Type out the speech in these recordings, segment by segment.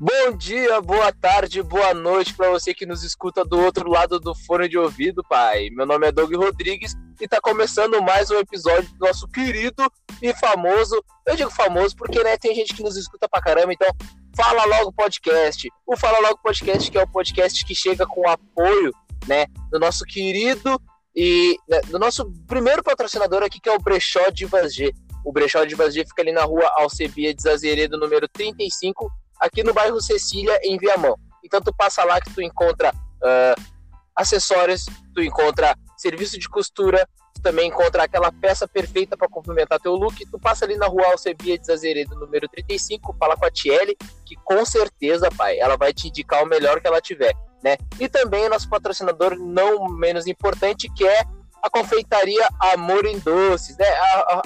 Bom dia, boa tarde, boa noite para você que nos escuta do outro lado do fone de ouvido, pai. Meu nome é Doug Rodrigues e tá começando mais um episódio do nosso querido e famoso. Eu digo famoso porque né, tem gente que nos escuta pra caramba, então Fala Logo Podcast. O Fala Logo Podcast, que é o podcast que chega com apoio, né, do nosso querido e né, do nosso primeiro patrocinador aqui, que é o Brechó de G. O Brechó de G fica ali na rua Alcebia de Zazeredo, número 35, aqui no bairro Cecília, em Viamão. Então tu passa lá que tu encontra uh, acessórios, tu encontra serviço de costura, tu também encontra aquela peça perfeita para complementar teu look. Tu passa ali na rua Alcebia de Zazeredo, número 35, fala com a Tiele, que com certeza, pai, ela vai te indicar o melhor que ela tiver, né? E também o nosso patrocinador não menos importante, que é a confeitaria Amor em Doces, né?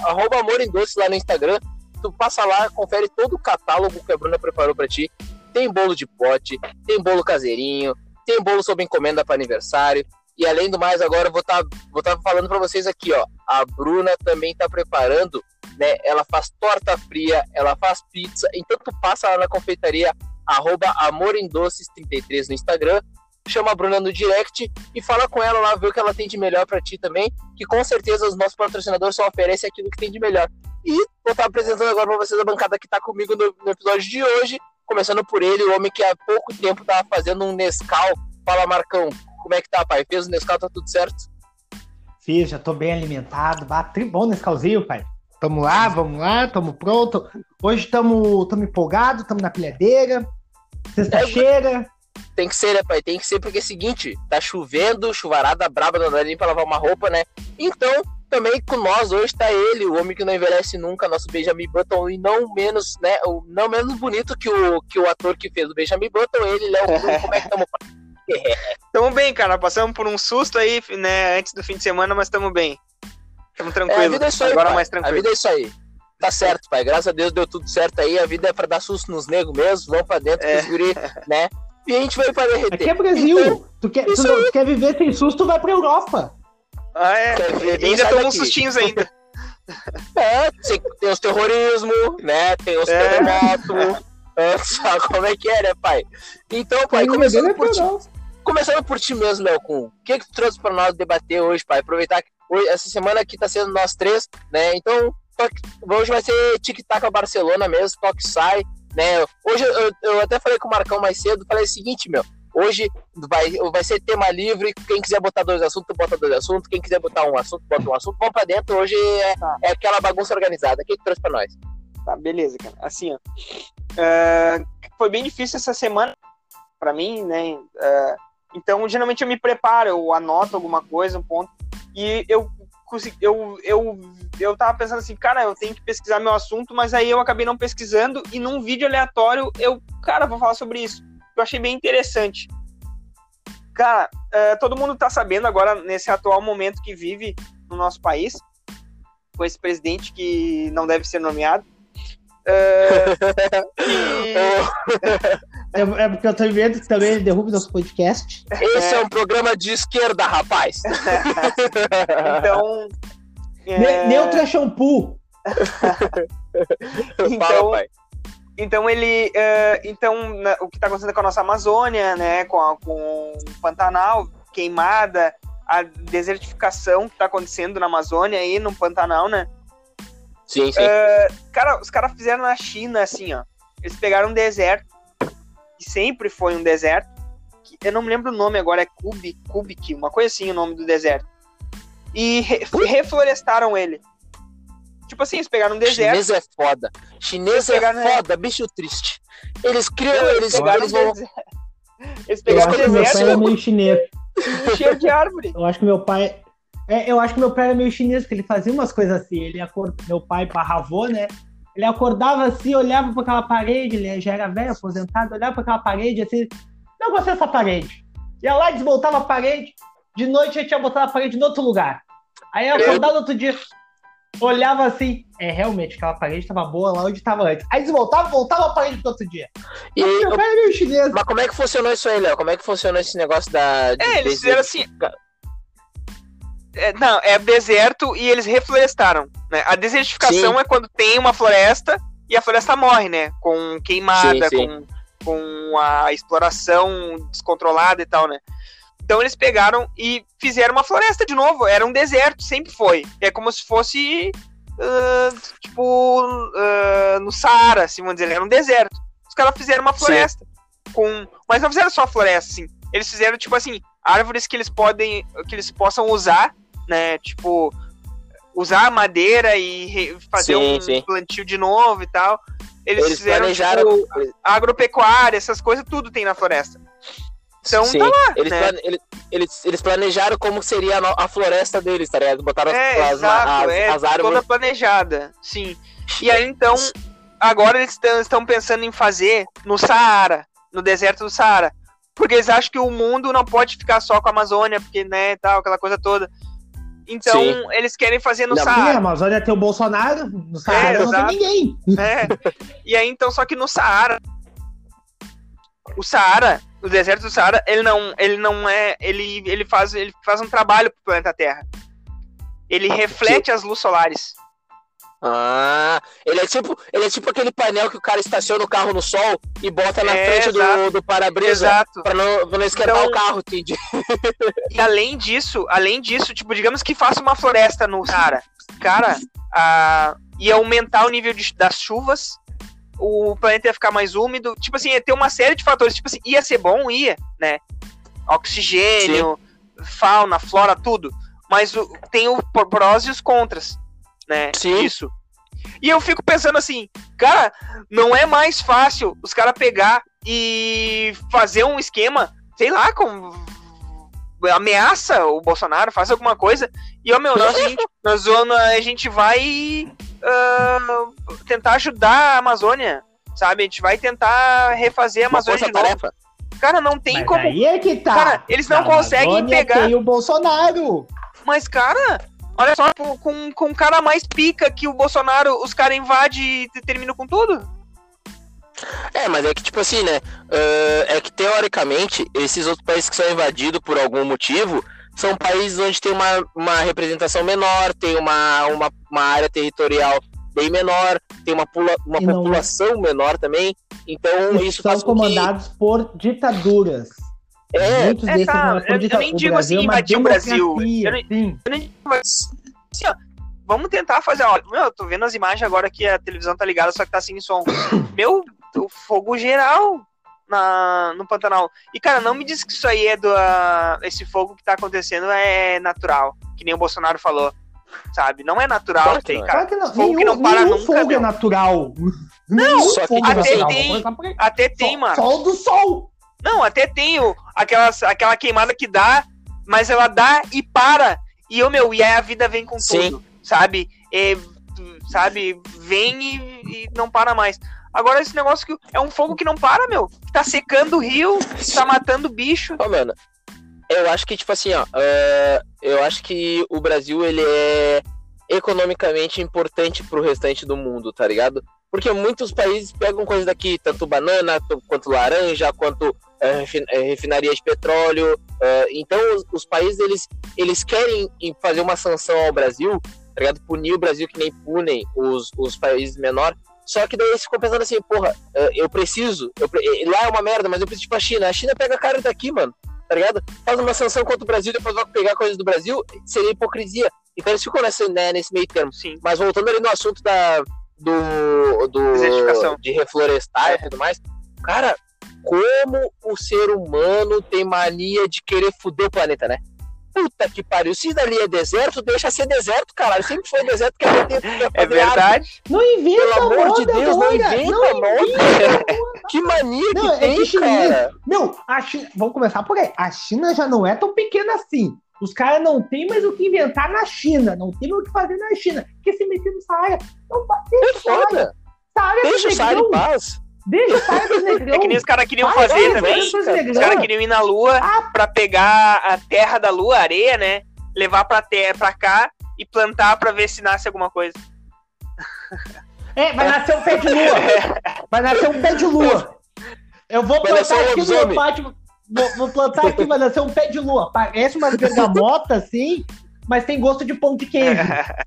Arroba Amor em Doces lá no Instagram tu passa lá, confere todo o catálogo que a Bruna preparou para ti. Tem bolo de pote, tem bolo caseirinho, tem bolo sob encomenda para aniversário. E além do mais, agora eu vou estar tá, vou tá falando para vocês aqui, ó. A Bruna também está preparando, né? Ela faz torta fria, ela faz pizza. Então tu passa lá na confeitaria arroba amoremdoces33 no Instagram chama a Bruna no direct e fala com ela lá, vê o que ela tem de melhor para ti também, que com certeza os nossos patrocinadores só oferecem aquilo que tem de melhor. E vou estar apresentando agora para vocês a bancada que está comigo no, no, episódio de hoje, começando por ele, o homem que há pouco tempo estava fazendo um Nescau. Fala, Marcão, como é que tá, pai? Fez o Nescau, tá tudo certo? Fiz, já tô bem alimentado. Bate bom Nescauzinho, pai. Tamo lá, vamos lá, tamo pronto. Hoje tamo, tamo empolgado, tamo na pilhadeira. Sexta-feira. Tem que ser, né, pai? Tem que ser, porque é o seguinte, tá chovendo, chuvarada braba, não dá nem pra lavar uma roupa, né? Então, também com nós hoje está ele, o homem que não envelhece nunca, nosso Benjamin Button, e não menos, né, o, não menos bonito que o, que o ator que fez o Benjamin Button, ele, Léo Bruno, como é que estamos? Tamo bem, cara, passamos por um susto aí, né, antes do fim de semana, mas estamos bem. Estamos tranquilos. É, a vida é isso aí, Agora pai. mais tranquilo. A vida é isso aí. Tá certo, pai. Graças a Deus deu tudo certo aí. A vida é pra dar susto nos negros mesmo. Vão pra dentro, é. guri, né? E a gente vai pra derreter. Aqui é Brasil. Então, tu, quer, tu, tu quer viver sem susto, vai pra Europa. Ah, é. ainda tomam uns sustinhos ainda. É, tem os terrorismo, né? Tem os é. terremotos. É, sabe como é que é, né, pai? Então, pai, começando por, ti, começando por ti mesmo, Kuhn, o que, que tu trouxe pra nós debater hoje, pai? Aproveitar que hoje, essa semana aqui tá sendo nós três, né? Então, hoje vai ser tic-tac a Barcelona mesmo, toque sai, né? Hoje eu, eu até falei com o Marcão mais cedo, falei o seguinte, meu, Hoje vai, vai ser tema livre. Quem quiser botar dois assuntos, bota dois assuntos. Quem quiser botar um assunto, bota um assunto. Vamos pra dentro. Hoje é, tá. é aquela bagunça organizada. O que, que trouxe pra nós? Tá, beleza, cara. Assim, ó. Uh, foi bem difícil essa semana pra mim, né? Uh, então, geralmente eu me preparo, eu anoto alguma coisa, um ponto. E eu eu, eu, eu tava pensando assim, cara, eu tenho que pesquisar meu assunto, mas aí eu acabei não pesquisando e num vídeo aleatório eu, cara, vou falar sobre isso eu achei bem interessante. Cara, uh, todo mundo está sabendo agora, nesse atual momento que vive no nosso país, com esse presidente que não deve ser nomeado. Uh, e... é, é, porque eu tô vendo que também ele derruba nosso podcast. Esse é, é um programa de esquerda, rapaz. então. É... Neutra shampoo. então, Fala, pai. Então ele, uh, então na, o que está acontecendo com a nossa Amazônia, né, com, a, com o Pantanal queimada, a desertificação que está acontecendo na Amazônia e no Pantanal, né? Sim, sim. Uh, cara, os caras fizeram na China assim, ó. Eles pegaram um deserto que sempre foi um deserto. Que, eu não me lembro o nome agora, é Kubik, Kubik, uma coisa assim o nome do deserto. E re, reflorestaram ele. Tipo assim, eles pegaram um deserto. Chinês é foda. Chinês é foda, bicho triste. Eles criam, eles, eles, pegaram eles vão. Eles pegaram eu acho que meu pai é meio chinês. Cheio de árvore. Eu acho que meu pai. É, eu acho que meu pai era meio chinês, porque ele fazia umas coisas assim. Ele acord... Meu pai parravô, né? Ele acordava assim, olhava para aquela parede, ele já era velho, aposentado, olhava para aquela parede assim, não gostei dessa parede. Ia lá, desvoltava a parede, de noite ele tinha botado a parede em outro lugar. Aí acordava no outro dia, olhava assim, é, realmente, aquela parede estava boa lá onde estava antes. Aí desvoltava, voltava a parede pro outro dia. E aí, eu... É meio chinês. Mas como é que funcionou isso aí, Léo? Como é que funcionou esse negócio da... De é, eles fizeram assim... É, não, é deserto e eles reflorestaram. Né? A desertificação sim. é quando tem uma floresta e a floresta morre, né? Com queimada, sim, sim. com com a exploração descontrolada e tal, né? Então eles pegaram e fizeram uma floresta de novo. Era um deserto, sempre foi. É como se fosse, uh, tipo, uh, no Saara, assim, vamos dizer. Era um deserto. Os caras fizeram uma floresta. com Mas não fizeram só floresta, assim. Eles fizeram, tipo assim, árvores que eles podem, que eles possam usar, né? Tipo, usar madeira e fazer sim, um sim. plantio de novo e tal. Eles, eles fizeram planejaram tipo, agropecuária, essas coisas, tudo tem na floresta. Então Sim. tá lá. Eles, né? plane, eles, eles, planejaram como seria a, a, floresta deles, tá ligado? Botaram é, as, exato, as, é, as árvores. Toda planejada, sim. E aí então, agora eles estão pensando em fazer no Saara, no deserto do Saara. Porque eles acham que o mundo não pode ficar só com a Amazônia, porque, né, tal, aquela coisa toda. Então, Sim. eles querem fazer no Saara. Sim, a Amazônia tem o Bolsonaro, no Saara é, não tem ninguém. É. E aí, então, só que no Saara, o Saara, o deserto do Saara, ele não, ele não é, ele, ele faz, ele faz um trabalho pro planeta Terra. Ele reflete as luzes solares. Ah, ele é tipo, ele é tipo aquele painel que o cara estaciona o carro no sol e bota na é, frente exato. do, do para-brisa para não, pra não esquentar então, o carro, entendi. E além disso, além disso, tipo, digamos que faça uma floresta no Saara. Cara, a, ia aumentar o nível de, das chuvas, o planeta ia ficar mais úmido, tipo assim, ia ter uma série de fatores, tipo assim, ia ser bom, ia, né? Oxigênio, Sim. fauna, flora, tudo. Mas o, tem o prós e os contras né? Sim. Isso. E eu fico pensando assim, cara, não é mais fácil os caras pegar e fazer um esquema, sei lá, com ameaça o Bolsonaro, faz alguma coisa, e ó, meu, nós, a, gente, nós a gente vai uh, tentar ajudar a Amazônia, sabe? A gente vai tentar refazer a Amazônia de novo. Tarefa. Cara, não tem Mas como. Aí é que tá. Cara, eles não Na conseguem Amazônia pegar. Tem o Bolsonaro. Mas, cara, Olha só, com, com um cara mais pica que o Bolsonaro, os caras invadem e terminam com tudo. É, mas é que, tipo assim, né? Uh, é que teoricamente, esses outros países que são invadidos por algum motivo são países onde tem uma, uma representação menor, tem uma, uma, uma área territorial bem menor, tem uma, pula, uma população não... menor também. Então, Eles isso são comandados que... por ditaduras. É, Muitos é, tá, eu, eu, nem digo assim, invadir o Brasil. Eu nem, eu nem digo assim, ó, vamos tentar fazer, ó, meu, eu tô vendo as imagens agora que a televisão tá ligada, só que tá sem som. meu, o fogo geral na, no Pantanal. E, cara, não me diz que isso aí é do. Uh, esse fogo que tá acontecendo é natural, que nem o Bolsonaro falou. Sabe? Não é natural claro tem, cara. que não. Fogo nenhum, que não para nunca. fogo meu. é natural. Não, só que, até, natural. tem, até tem, mano. Sol do sol. Não, até tem o, aquela, aquela queimada que dá, mas ela dá e para. E, oh, meu, e aí a vida vem com Sim. tudo, sabe? E, sabe? Vem e, e, não para mais. Agora, esse negócio que é um fogo que não para, meu. Tá secando o rio, tá matando bicho. Ô, mano, eu acho que, tipo assim, ó, uh, eu acho que o Brasil, ele é economicamente importante pro restante do mundo, tá ligado? Porque muitos países pegam coisas daqui, tanto banana, quanto laranja, quanto é, refinaria de petróleo. É, então, os, os, países eles, eles querem fazer uma sanção ao Brasil, tá ligado? punir o Brasil que nem punem os, os países menores. Só que daí eles ficam pensando assim, porra, eu preciso, eu, lá é uma merda, mas eu preciso pra China. A China pega a cara daqui, mano, tá ligado? Faz uma sanção contra o Brasil, depois vai pegar coisas do Brasil, seria hipocrisia. Então eles ficam nessa, né, nesse meio termo. Sim. Mas voltando ali no assunto da, do, do de reflorestar é. e tudo mais, cara, como o ser humano tem mania de querer foder o planeta, né? Puta que pariu. Se dali é deserto, deixa ser deserto, caralho. Sempre foi deserto que é ter. É verdade. Não inventa, Pelo amor de Deus, não inventa, não inventa Que mania não, que é tem, que cara. Meu, a China. Vamos começar por aí. A China já não é tão pequena assim. Os caras não tem mais o que inventar na China. Não tem mais o que fazer na China. Porque se meter nessa área. Não, é foda. Deixa o Saara em paz. Deixa o Saia dos Negrão. É que nem os caras queriam fazer também. Os caras queriam ir na Lua ah. pra pegar a terra da Lua, a areia, né? Levar pra, terra, pra cá e plantar pra ver se nasce alguma coisa. É, vai nascer um pé de lua. Vai nascer um pé de lua. Eu vou vai plantar aqui no meu pátio. Vou, vou, plantar aqui, vai nascer um pé de lua. Parece umas bergamotas, assim, mas tem gosto de pão de queijo.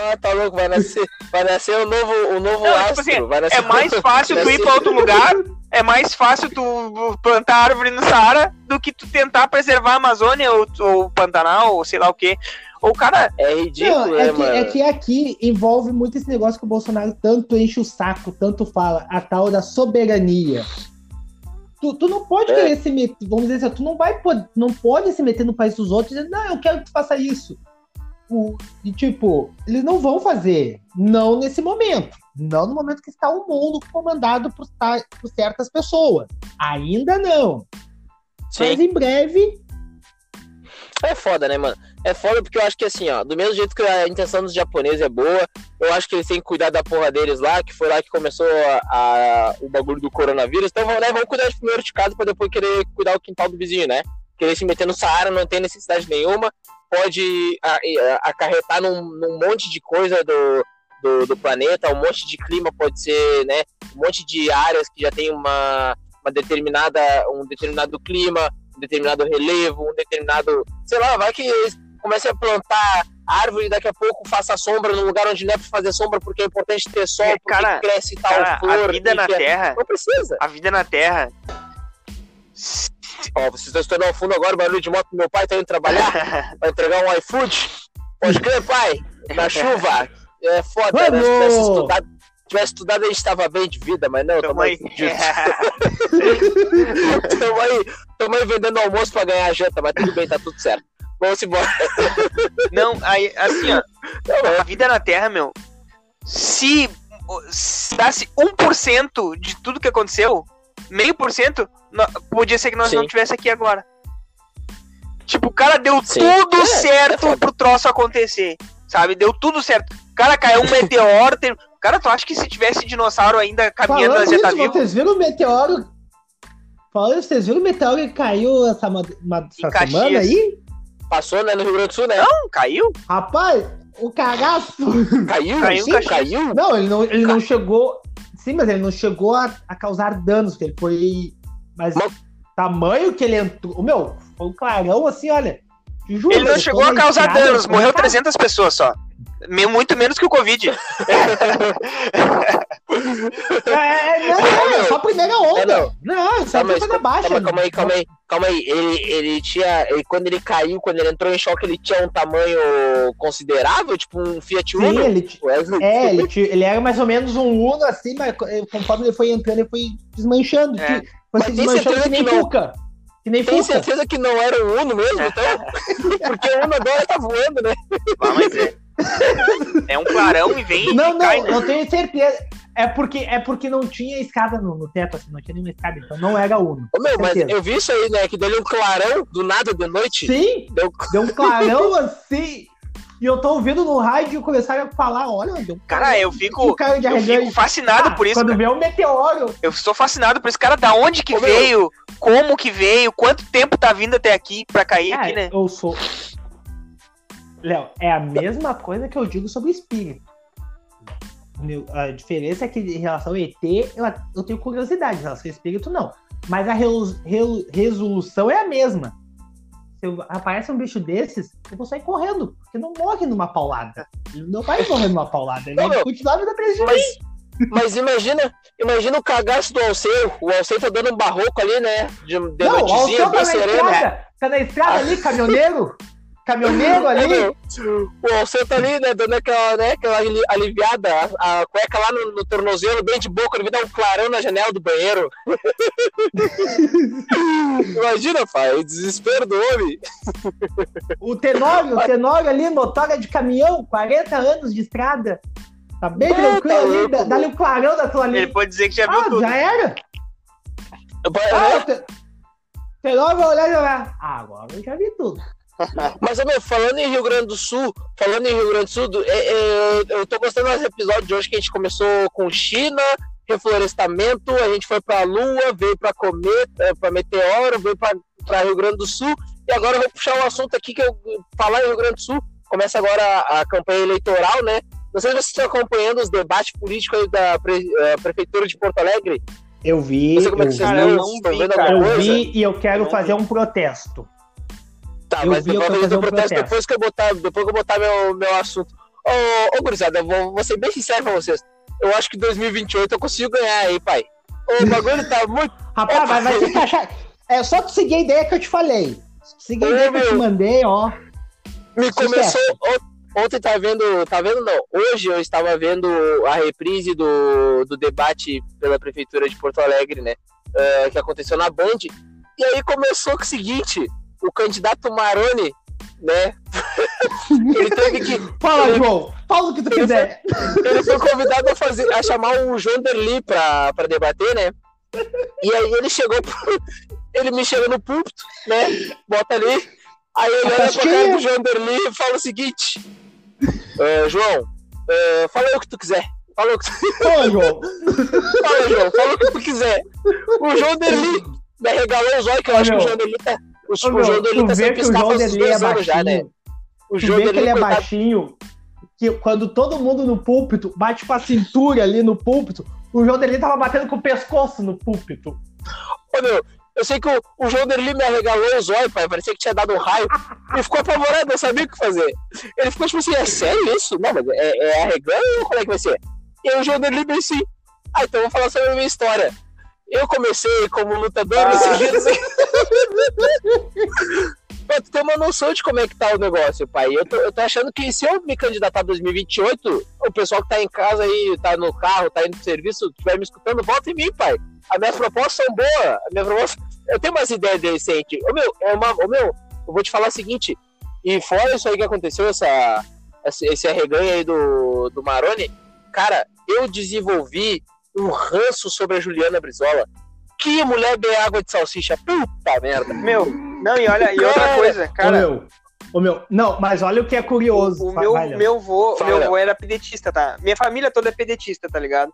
Ah, tá louco, vai nascer, vai nascer o novo, o novo Não, astro. Tipo assim, é mais fácil tu ir pra outro lugar. é mais fácil tu plantar árvore no Saara do que tu tentar preservar a Amazônia ou, ou Pantanal, ou sei lá o quê. O cara. É ridículo, Não, é, né, que, mano? é que aqui envolve muito esse negócio que o Bolsonaro tanto enche o saco, tanto fala, a tal da soberania. Tu, tu não pode É. querer se meter, vamos dizer assim, tu não vai não pode se meter no país dos outros e dizer, não, eu quero que tu faça isso. O- e tipo, eles não vão fazer, não nesse momento. Não no momento que está o mundo comandado por, por certas pessoas. Ainda não. Mas Sim. em breve, É foda, né, mano? É foda porque eu acho que assim, ó, do mesmo jeito que a intenção dos japoneses é boa, eu acho que eles têm que cuidar da porra deles lá, que foi lá que começou a, a- o bagulho do coronavírus. Então, vamos, né, vamos cuidar de primeiro de casa pra depois querer cuidar do quintal do vizinho, né? Querer se meter no Saara não tem necessidade nenhuma, pode acarretar num, num monte de coisa do, do, do planeta, um monte de clima pode ser, né? Um monte de áreas que já tem uma, uma determinada, um determinado clima, um determinado relevo, um determinado. Sei lá, vai que eles comecem a plantar árvore e daqui a pouco faça sombra num lugar onde não é pra fazer sombra porque é importante ter sol, É, porque cara, cresce tal Cara, flor. a vida na é- Terra. Não precisa. A vida na Terra. Ó, vocês estão estourando ao fundo agora, barulho de moto. Meu pai tá indo trabalhar, vai entregar um iFood. Pode crer, pai? Na chuva. É foda, né? Se tivesse estudado, tivesse estudado, a gente tava bem de vida, mas não, Tamo aí tamo aí, tamo aí vendendo almoço pra ganhar janta, mas tudo bem, tá tudo certo. Vamos embora. Não, aí, assim, ó. Não. A vida na Terra, meu. Se, se dasse 1% de tudo que aconteceu, meio por cento, podia ser que nós Sim. não estivéssemos aqui agora. Tipo, o cara deu Sim. tudo É, é certo foda. pro troço acontecer. Sabe? Deu tudo certo. O cara caiu um meteoro. tem- Cara, tu acha que se tivesse dinossauro ainda caminhando, nós falando ia isso, estar vivo? vocês viram o meteoro... Falando isso, vocês viram o meteoro que caiu essa, ma- ma- Em essa semana aí? Passou, né, no Rio Grande do Sul, né? Não, caiu? Rapaz, o cagaço... Caiu? Caiu, Sim, caiu? Não, ele não, ele não chegou. Sim, mas ele não chegou a, a causar danos, porque ele foi. Mas tamanho que ele entrou. Meu, foi um clarão assim, olha. juro, Ele não chegou a causar estrada, danos, morreu na casa. 300 pessoas só. Muito menos que o Covid. É, é, não, não, é só a primeira onda. É, não. não. isso Tá, mas foi coisa baixa. calma, calma aí, calma aí, calma aí. Ele, ele tinha. Ele, quando ele caiu, quando ele entrou em choque, ele tinha um tamanho considerável, tipo um Fiat Sim, Uno? ele, ti- Wesley? é, ele, ele era mais ou menos um Uno assim, mas co- conforme ele foi entrando, ele foi desmanchando. É. Foi Mas tem certeza que nem que não- Fuca. Que nem Tem Fuca. certeza que não era o Uno mesmo, então? Porque o Uno agora tá voando, né? Ah, mas é. É um clarão e vem Não, e cai, não, né? eu tenho certeza. É porque, é porque não tinha escada no, no teto, assim, não tinha nenhuma escada, então não era Uno. Ô, meu, mas eu vi isso aí, né? Que deu um clarão do nada de noite. Sim, Deu... deu um clarão assim. E eu tô ouvindo no rádio e começaram a falar: olha, deu um Cara, eu E fico, o cara de eu fico fascinado Ah, por isso. Quando cara. vê um meteoro. Eu sou fascinado por isso. Cara, da onde que Ô, meu. veio? Como que veio? Quanto tempo tá vindo até aqui pra cair aqui, né? eu sou. Léo, é a mesma coisa que eu digo sobre espírito. A diferença é que em relação ao ET, eu, eu tenho curiosidade, em relação ao espírito, não. Mas a resolução é a mesma. Se eu- aparece um bicho desses, eu vou sair correndo, porque não morre numa paulada. Ele não vai morrer numa paulada, ele Não, vai meu. continuar a vida presa de mim. Mas, mas imagina, imagina o cagaço do Alceu. O Alceu tá dando um barroco ali, né? De, de Não, o Alceu tá na estrada, tá na estrada ali, caminhoneiro. Caminhoneiro É, ali. meu, o Alceu tá ali, né? Dando aquela, né, aquela ali- aliviada, a, a cueca lá no, no tornozelo, bem de boca, ele vai dar um clarão na janela do banheiro. Imagina, pai, o desespero do homem. O Tenório, o Tenório ali, motora de caminhão, 40 anos de estrada. Tá bem Não, tranquilo tá ali, louco, dá- dá-lhe um clarão da tua Ele ali. pode dizer que já viu Ah, tudo. já era? Ah, o Te- Tenório vai olhar e vai ah, agora eu já vi tudo. Mas, meu, falando em Rio Grande do Sul, falando em Rio Grande do Sul, do- é, é, eu- tô gostando desse episódio de hoje que a gente começou com China, reflorestamento, a gente foi pra Lua, veio pra cometa, pra meteoro, veio pra, pra Rio Grande do Sul, e agora eu vou puxar um assunto aqui que eu falar em Rio Grande do Sul. Começa agora a, a campanha eleitoral, né? Não sei se vocês estão acompanhando os debates políticos aí da pre- Prefeitura de Porto Alegre. Eu vi, Não sei como é eu que vocês vi, Cara, eu vi, eu vi e eu quero fazer vi. um protesto. Tá, Eu mas eu fazer um protesto protesto. depois que eu botar, depois que eu botar meu, meu assunto. Ô, ô gurizada, eu vou, vou ser bem sincero pra vocês. Eu acho que 2028 eu consigo ganhar aí, pai. O bagulho tá muito. Rapaz, mas vai se encaixar. É só tu seguir a ideia que eu te falei. Seguir a ideia que eu te meu. mandei, ó. Me Sucesso. começou. on- Ontem tá vendo. Tá vendo não? Hoje eu estava vendo a reprise do, do debate pela Prefeitura de Porto Alegre, né? eh, que aconteceu na Band. E aí começou com o seguinte: o candidato Maroni, né? ele teve que. Fala, ele- João. Fala o que tu quiser. ele foi convidado a, fazer, a chamar o João Derli pra, pra debater, né? E aí ele chegou pro, Ele me chega no púlpito, né? Bota ali. Aí ele olha pra cara do João Derli e fala o seguinte: "É, João, é, fala aí o que tu quiser. Fala o que tu, Ô, João. fala, João, fala o que tu quiser. O João Derli me arregalou os olhos, que eu acho que o. João Derli tá. O, Ô, o meu, João tá piscar faz uns Derli é anos já, né? baixinho. O João que ele é coitado, baixinho, que quando todo mundo no púlpito bate com a cintura ali no púlpito, o João Derli tava batendo com o pescoço no púlpito. Ô, meu, eu sei que o, o João Derli me arregalou os olhos, pai. Parecia que tinha dado um raio. Ele ficou apavorado, não sabia o que fazer. Ele ficou tipo assim, é sério isso? Não, mas é, é arregando ou como é que vai ser? E aí o João Derli bem assim, ah, então eu vou falar sobre a minha história. Eu comecei como lutador Ah. nesse assim. Pô, tu tem uma noção de como é que tá o negócio, pai. Eu tô, eu tô achando que se eu me candidatar a 2028, o pessoal que tá em casa aí, tá no carro, tá indo pro serviço, estiver me escutando, volta em mim, pai. As minhas propostas são boas. A minha proposta... Eu tenho umas ideias decentes. Ô meu, é uma... Ô, meu, eu vou te falar o seguinte, e fora isso aí que aconteceu, essa, esse, esse arreganho aí do, do Maroni, cara, eu desenvolvi um ranço sobre a Juliana Brizola. Que mulher bem água de salsicha, puta merda. Meu, não, e olha, e outra Cara, coisa, Ô, cara, meu. Ô, meu. Não, mas olha o que é curioso. o meu, meu vô, Fala, meu vô era pedetista, tá? Minha família toda é pedetista, tá ligado?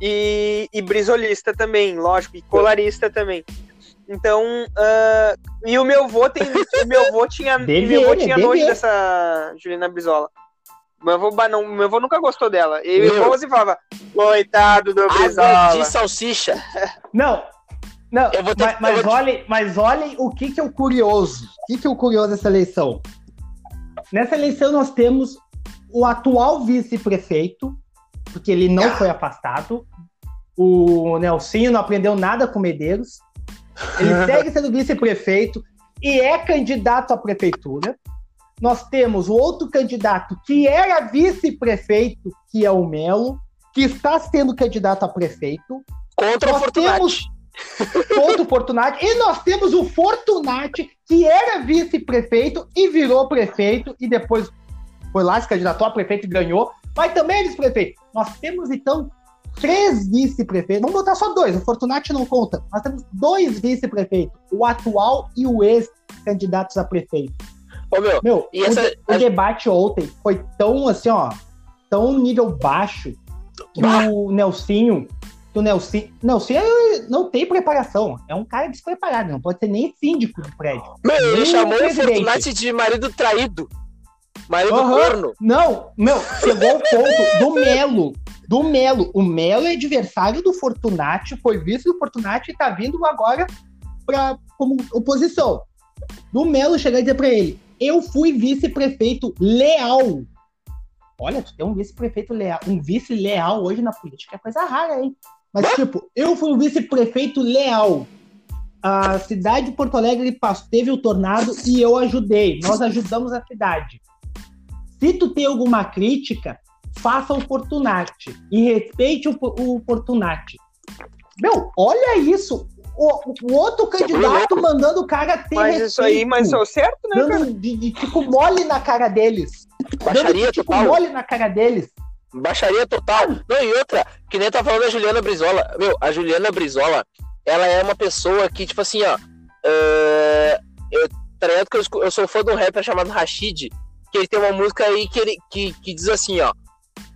E, e brisolista também, lógico, e colarista também. Então, ah, e o meu vô tem, o meu vô tinha, Deve meu vô tinha deve nojo dessa Juliana Brizola. Meu avô, não, meu avô nunca gostou dela. E Meu. avô assim falava, coitado do Brizola. de salsicha. Não. Não, Eu vou ter- mas, eu mas vou te- olhem, mas olhem o que, que é o curioso. O que, que é o curioso dessa eleição? Nessa eleição nós temos o atual vice-prefeito, porque ele não foi afastado. O Nelsinho não aprendeu nada com Medeiros. Ele segue sendo vice-prefeito e é candidato à prefeitura. Nós temos o outro candidato que era vice-prefeito, que é o Melo, que está sendo candidato a prefeito Contra o nós Fortunati. temos contra o Fortunati e nós temos o Fortunati que era vice-prefeito e virou prefeito e depois foi lá se candidatou a prefeito e ganhou, mas também é vice-prefeito. Nós temos então três vice-prefeitos. Vamos botar só dois. O Fortunati não conta. Nós temos dois vice-prefeitos, o atual e o ex-candidatos a prefeito. Ô, meu, Meu, E o, essa- de- o debate ontem foi tão assim, ó, tão nível baixo que o Nelsinho, que o Nelsinho, Nelsinho é- não tem preparação, é um cara despreparado, não pode ser nem síndico do prédio. meu, ele chamou o. Fortunati de marido traído. Marido Aham. corno. Não, meu, chegou ao ponto do Melo, do Melo. O Melo é adversário do Fortunati, foi vice do Fortunati e tá vindo agora pra, como oposição. Do Melo chegar e dizer pra ele: Eu fui vice-prefeito leal. Olha, tu tem um vice-prefeito leal. Um vice leal hoje na política é coisa rara, hein? Mas, tipo, eu fui um vice-prefeito leal. A cidade de Porto Alegre teve o tornado e eu ajudei. Nós ajudamos a cidade. Se tu tem alguma crítica, faça o Fortunati e respeite o, o Fortunati. Meu, olha isso. O, o outro é candidato mandando o cara ter Mas respeito, isso aí, mas é o certo, né, cara? dando de, de tipo mole na cara deles. Baixaria dando tipo total. mole na cara deles. Baixaria total. Não, e outra, que nem tá falando da Juliana Brizola. Meu, a Juliana Brizola, ela é uma pessoa que, tipo assim, ó. é, eu, tá ligado que eu, eu sou fã de um rapper chamado Rashid, que ele tem uma música aí que, ele, que, que diz assim, ó.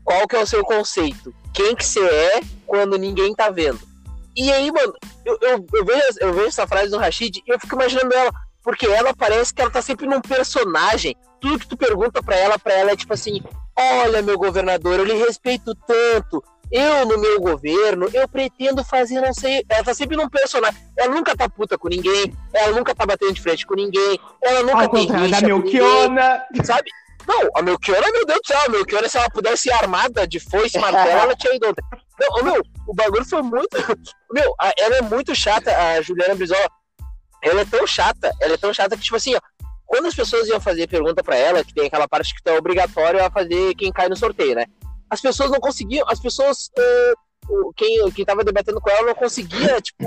Qual que é o seu conceito? Quem que você é quando ninguém tá vendo? E aí, mano, eu, eu, eu, vejo, eu vejo essa frase do Rashid e eu fico imaginando ela, porque ela parece que ela tá sempre num personagem. Tudo que tu pergunta pra ela, pra ela é tipo assim, Olha, meu governador, eu lhe respeito tanto. Eu, no meu governo, eu pretendo fazer, não sei. Ela tá sempre num personagem. Ela nunca tá puta com ninguém. Ela nunca tá batendo de frente com ninguém. Ela nunca Ao tem da rixa ninguém, Melchiona. sabe? Não, a Melchiora, meu Deus do céu, a Melchiora, se ela pudesse ir armada de foice e martelo, ela tinha ido ontem. Não, meu, o bagulho foi muito. Meu, ela é muito chata, a Juliana Brizola. Ela é tão chata, ela é tão chata que, tipo assim, ó, quando as pessoas iam fazer pergunta pra ela, que tem aquela parte que tá obrigatório a fazer quem cai no sorteio, né? As pessoas não conseguiam, as pessoas. o- quem, quem tava debatendo com ela não conseguia, tipo,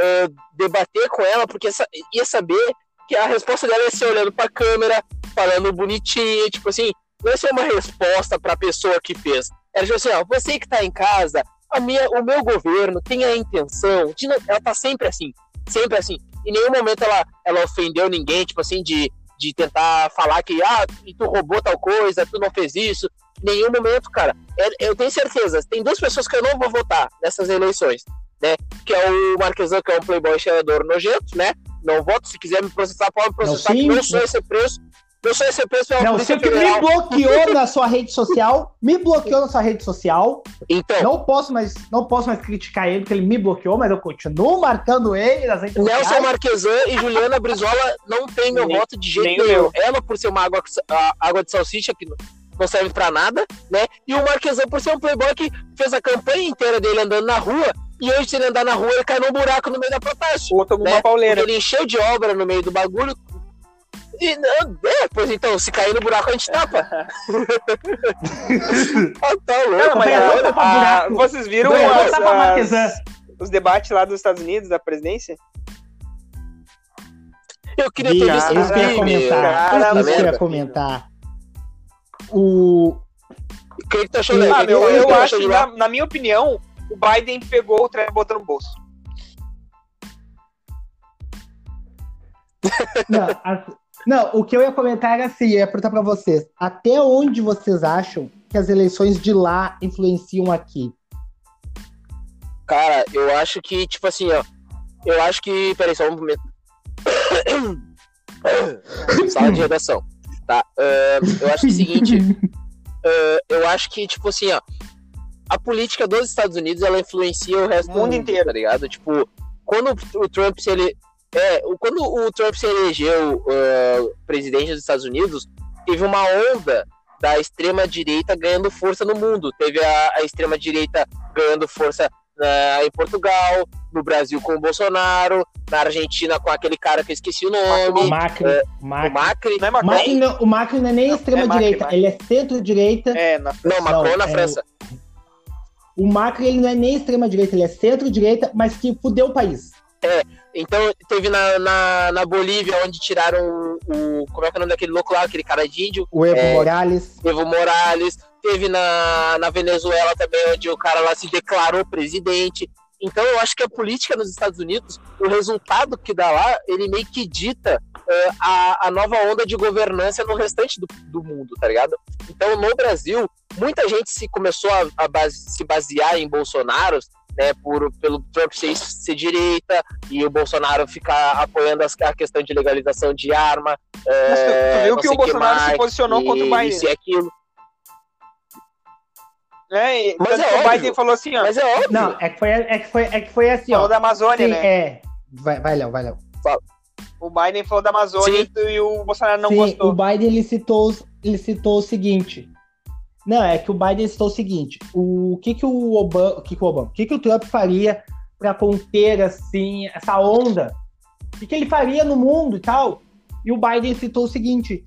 eh, debater com ela, porque sa- ia saber que a resposta dela ia ser olhando pra câmera, falando bonitinho, tipo assim, não ia ser uma resposta pra pessoa que fez. Era tipo assim, ó, você que tá em casa, a minha, o meu governo tem a intenção de não, ela tá sempre assim, sempre assim. Em nenhum momento ela, ela ofendeu ninguém, tipo assim, de, de tentar falar que, ah, tu roubou tal coisa, tu não fez isso. Em nenhum momento, cara. É- Eu tenho certeza, tem duas pessoas que eu não vou votar nessas eleições, né? Que é o Marquesan, que é um playboy cheirador nojento, né? Não voto, se quiser me processar, pode me processar, sim, que não. é ser preso. É ser preso pela Não, você que me bloqueou na sua rede social, me bloqueou na sua rede social. Então, Não posso mais, não posso mais criticar ele porque ele me bloqueou, mas eu continuo marcando ele nas redes Nelson sociais. Marquesan e Juliana Brizola não tem meu Nem- voto de jeito nenhum. meu. Ela por ser uma água, água de salsicha que não- serve pra nada, né? E o Marquesan por ser um playboy que fez a campanha inteira dele andando na rua e hoje se ele andar na rua ele cai num buraco no meio da protesto. O outro tomou né? uma pauleira. Porque ele encheu de obra no meio do bagulho. E, não, é, pois então, se cair no buraco a gente tapa. ah, tá louco. Não, mas Vai, a- vai tapar a- buraco. vocês viram as- as- Marquesan. os debates lá dos Estados Unidos, da presidência? Eu queria ter Isso visto que eu os ia memes. comentar. cara, Isso que eu ia merda. comentar. O. O que que tu achou, Léo? Ah, meu, tu eu achou acho na, na minha opinião, o Biden pegou o trem e botou no bolso. Não, a- não, o que eu ia comentar era assim, eu ia perguntar pra vocês. Até onde vocês acham que as eleições de lá influenciam aqui? Cara, eu acho que, tipo assim, ó. Eu acho que. Peraí, só um momento. Sala de redação. Tá? ah, eu acho que é o seguinte. ah, eu acho que, tipo assim, ó. A política dos Estados Unidos ela influencia o resto O do mundo mundo inteiro. tá ligado? Tipo, quando o Trump se ele. É, o- quando o Trump se elegeu ah, presidente dos Estados Unidos, teve uma onda da extrema-direita ganhando força no mundo. Teve a, a extrema-direita ganhando força na- em Portugal, no Brasil com o Bolsonaro, na Argentina com aquele cara que eu esqueci o O nome, Macri, o Macri. Macri. Não é O Macron? Macri não, o Macri não é nem extrema-direita, é Macri, ele é centro-direita. É, na Não, Macron Não, na é França. O Macri ele não é nem extrema-direita, ele é centro-direita, mas que fudeu o país. Então, teve na, na, na Bolívia, onde tiraram o, Como é que é o nome daquele louco lá? Aquele cara de índio? O Evo É. Morales. Evo Morales. Teve na, na Venezuela também, onde o cara lá se declarou presidente. Então, eu acho que a política nos Estados Unidos, o resultado que dá lá, ele meio que dita eh, a, a nova onda de governança no restante do, do mundo, tá ligado? Então, no Brasil, muita gente se começou a, a base- se basear em Bolsonaro, né, por, pelo Trump ser, ser direita e o Bolsonaro ficar apoiando as- a questão de legalização de arma. Mas tu, tu viu que o Bolsonaro se mais, posicionou e contra o Biden. Isso e aquilo. né? E Mas é o óbvio. Biden falou assim, ó. Mas é óbvio. Não, é que foi, é que foi, é que foi assim, falou ó. da Amazônia, Sim, né? é. Vai, vai, Léo, vai, Léo. O Biden falou da Amazônia e o Bolsonaro não Sim, gostou. o Biden ele citou, ele citou o seguinte. Não, é que o Biden citou o seguinte: o que que o Obama, o que que o Obama, o que que o Trump faria para conter assim essa onda? O que que ele faria no mundo e tal? E o Biden citou o seguinte: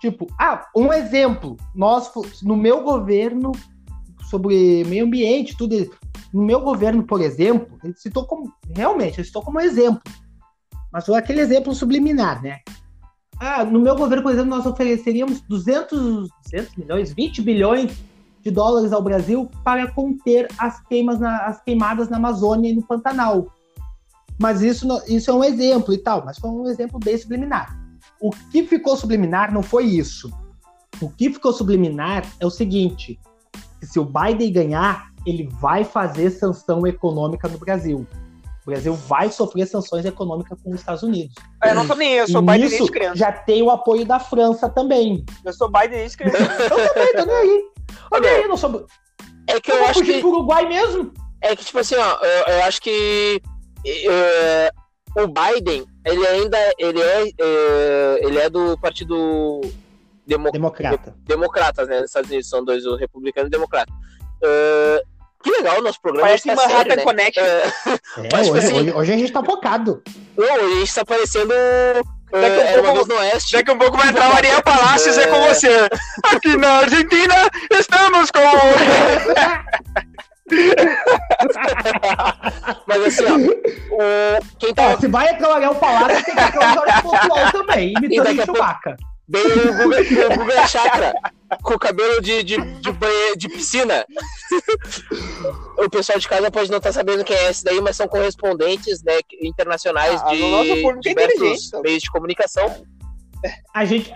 tipo, ah, um exemplo, nós no meu governo sobre meio ambiente, tudo isso. No meu governo, por exemplo, ele citou como realmente, ele citou como exemplo. Mas foi aquele exemplo subliminar, né? Ah, no meu governo, por exemplo, nós ofereceríamos 200, 200 milhões, 20 bilhões de dólares ao Brasil para conter as, queimas na- as queimadas na Amazônia e no Pantanal. Mas isso, isso é um exemplo e tal, mas foi um exemplo bem subliminar. O que ficou subliminar não foi isso. O que ficou subliminar é o seguinte: se o Biden ganhar, ele vai fazer sanção econômica no Brasil. O Brasil vai sofrer sanções econômicas com os Estados Unidos. Eu não sou nem eu, eu sou E Biden nisso, criança. já tem o apoio da França também. Eu sou Biden criança. Eu também, tô nem aí. Tô nem aí, não sou... É que Eu eu acho que. pro Uruguai mesmo. É que, tipo assim, ó, eu, eu acho que eh, o Biden, ele ainda ele é, eh, ele é do partido demo, Democrata. democratas, né? Nos Estados Unidos são dois, o republicano e o democrata. Eh, Que legal o nosso programa. Parece tá Manhattan sério, né? Connection. É, É, Mas, tipo hoje, assim- hoje- hoje a gente tá focado. não, a gente tá parecendo. Daqui a é, uma pouco- vez no Oeste. Daqui a pouco vai entrar Maria Palácios é com É. você. Aqui na Argentina estamos com. Mas assim, ó. o- quem Ó, tá se vai entrar o Ariel Palácio, tem que entrar o Jorge Pontual também, imitando o Chewbacca. Bem o Guga, o Guga Chakra, com o cabelo de, de, de, banhe- de piscina. O pessoal de casa pode não estar sabendo quem é esse daí, mas são correspondentes né, internacionais Ah, de o nosso público é diversos inteligente. meios de comunicação. A gente,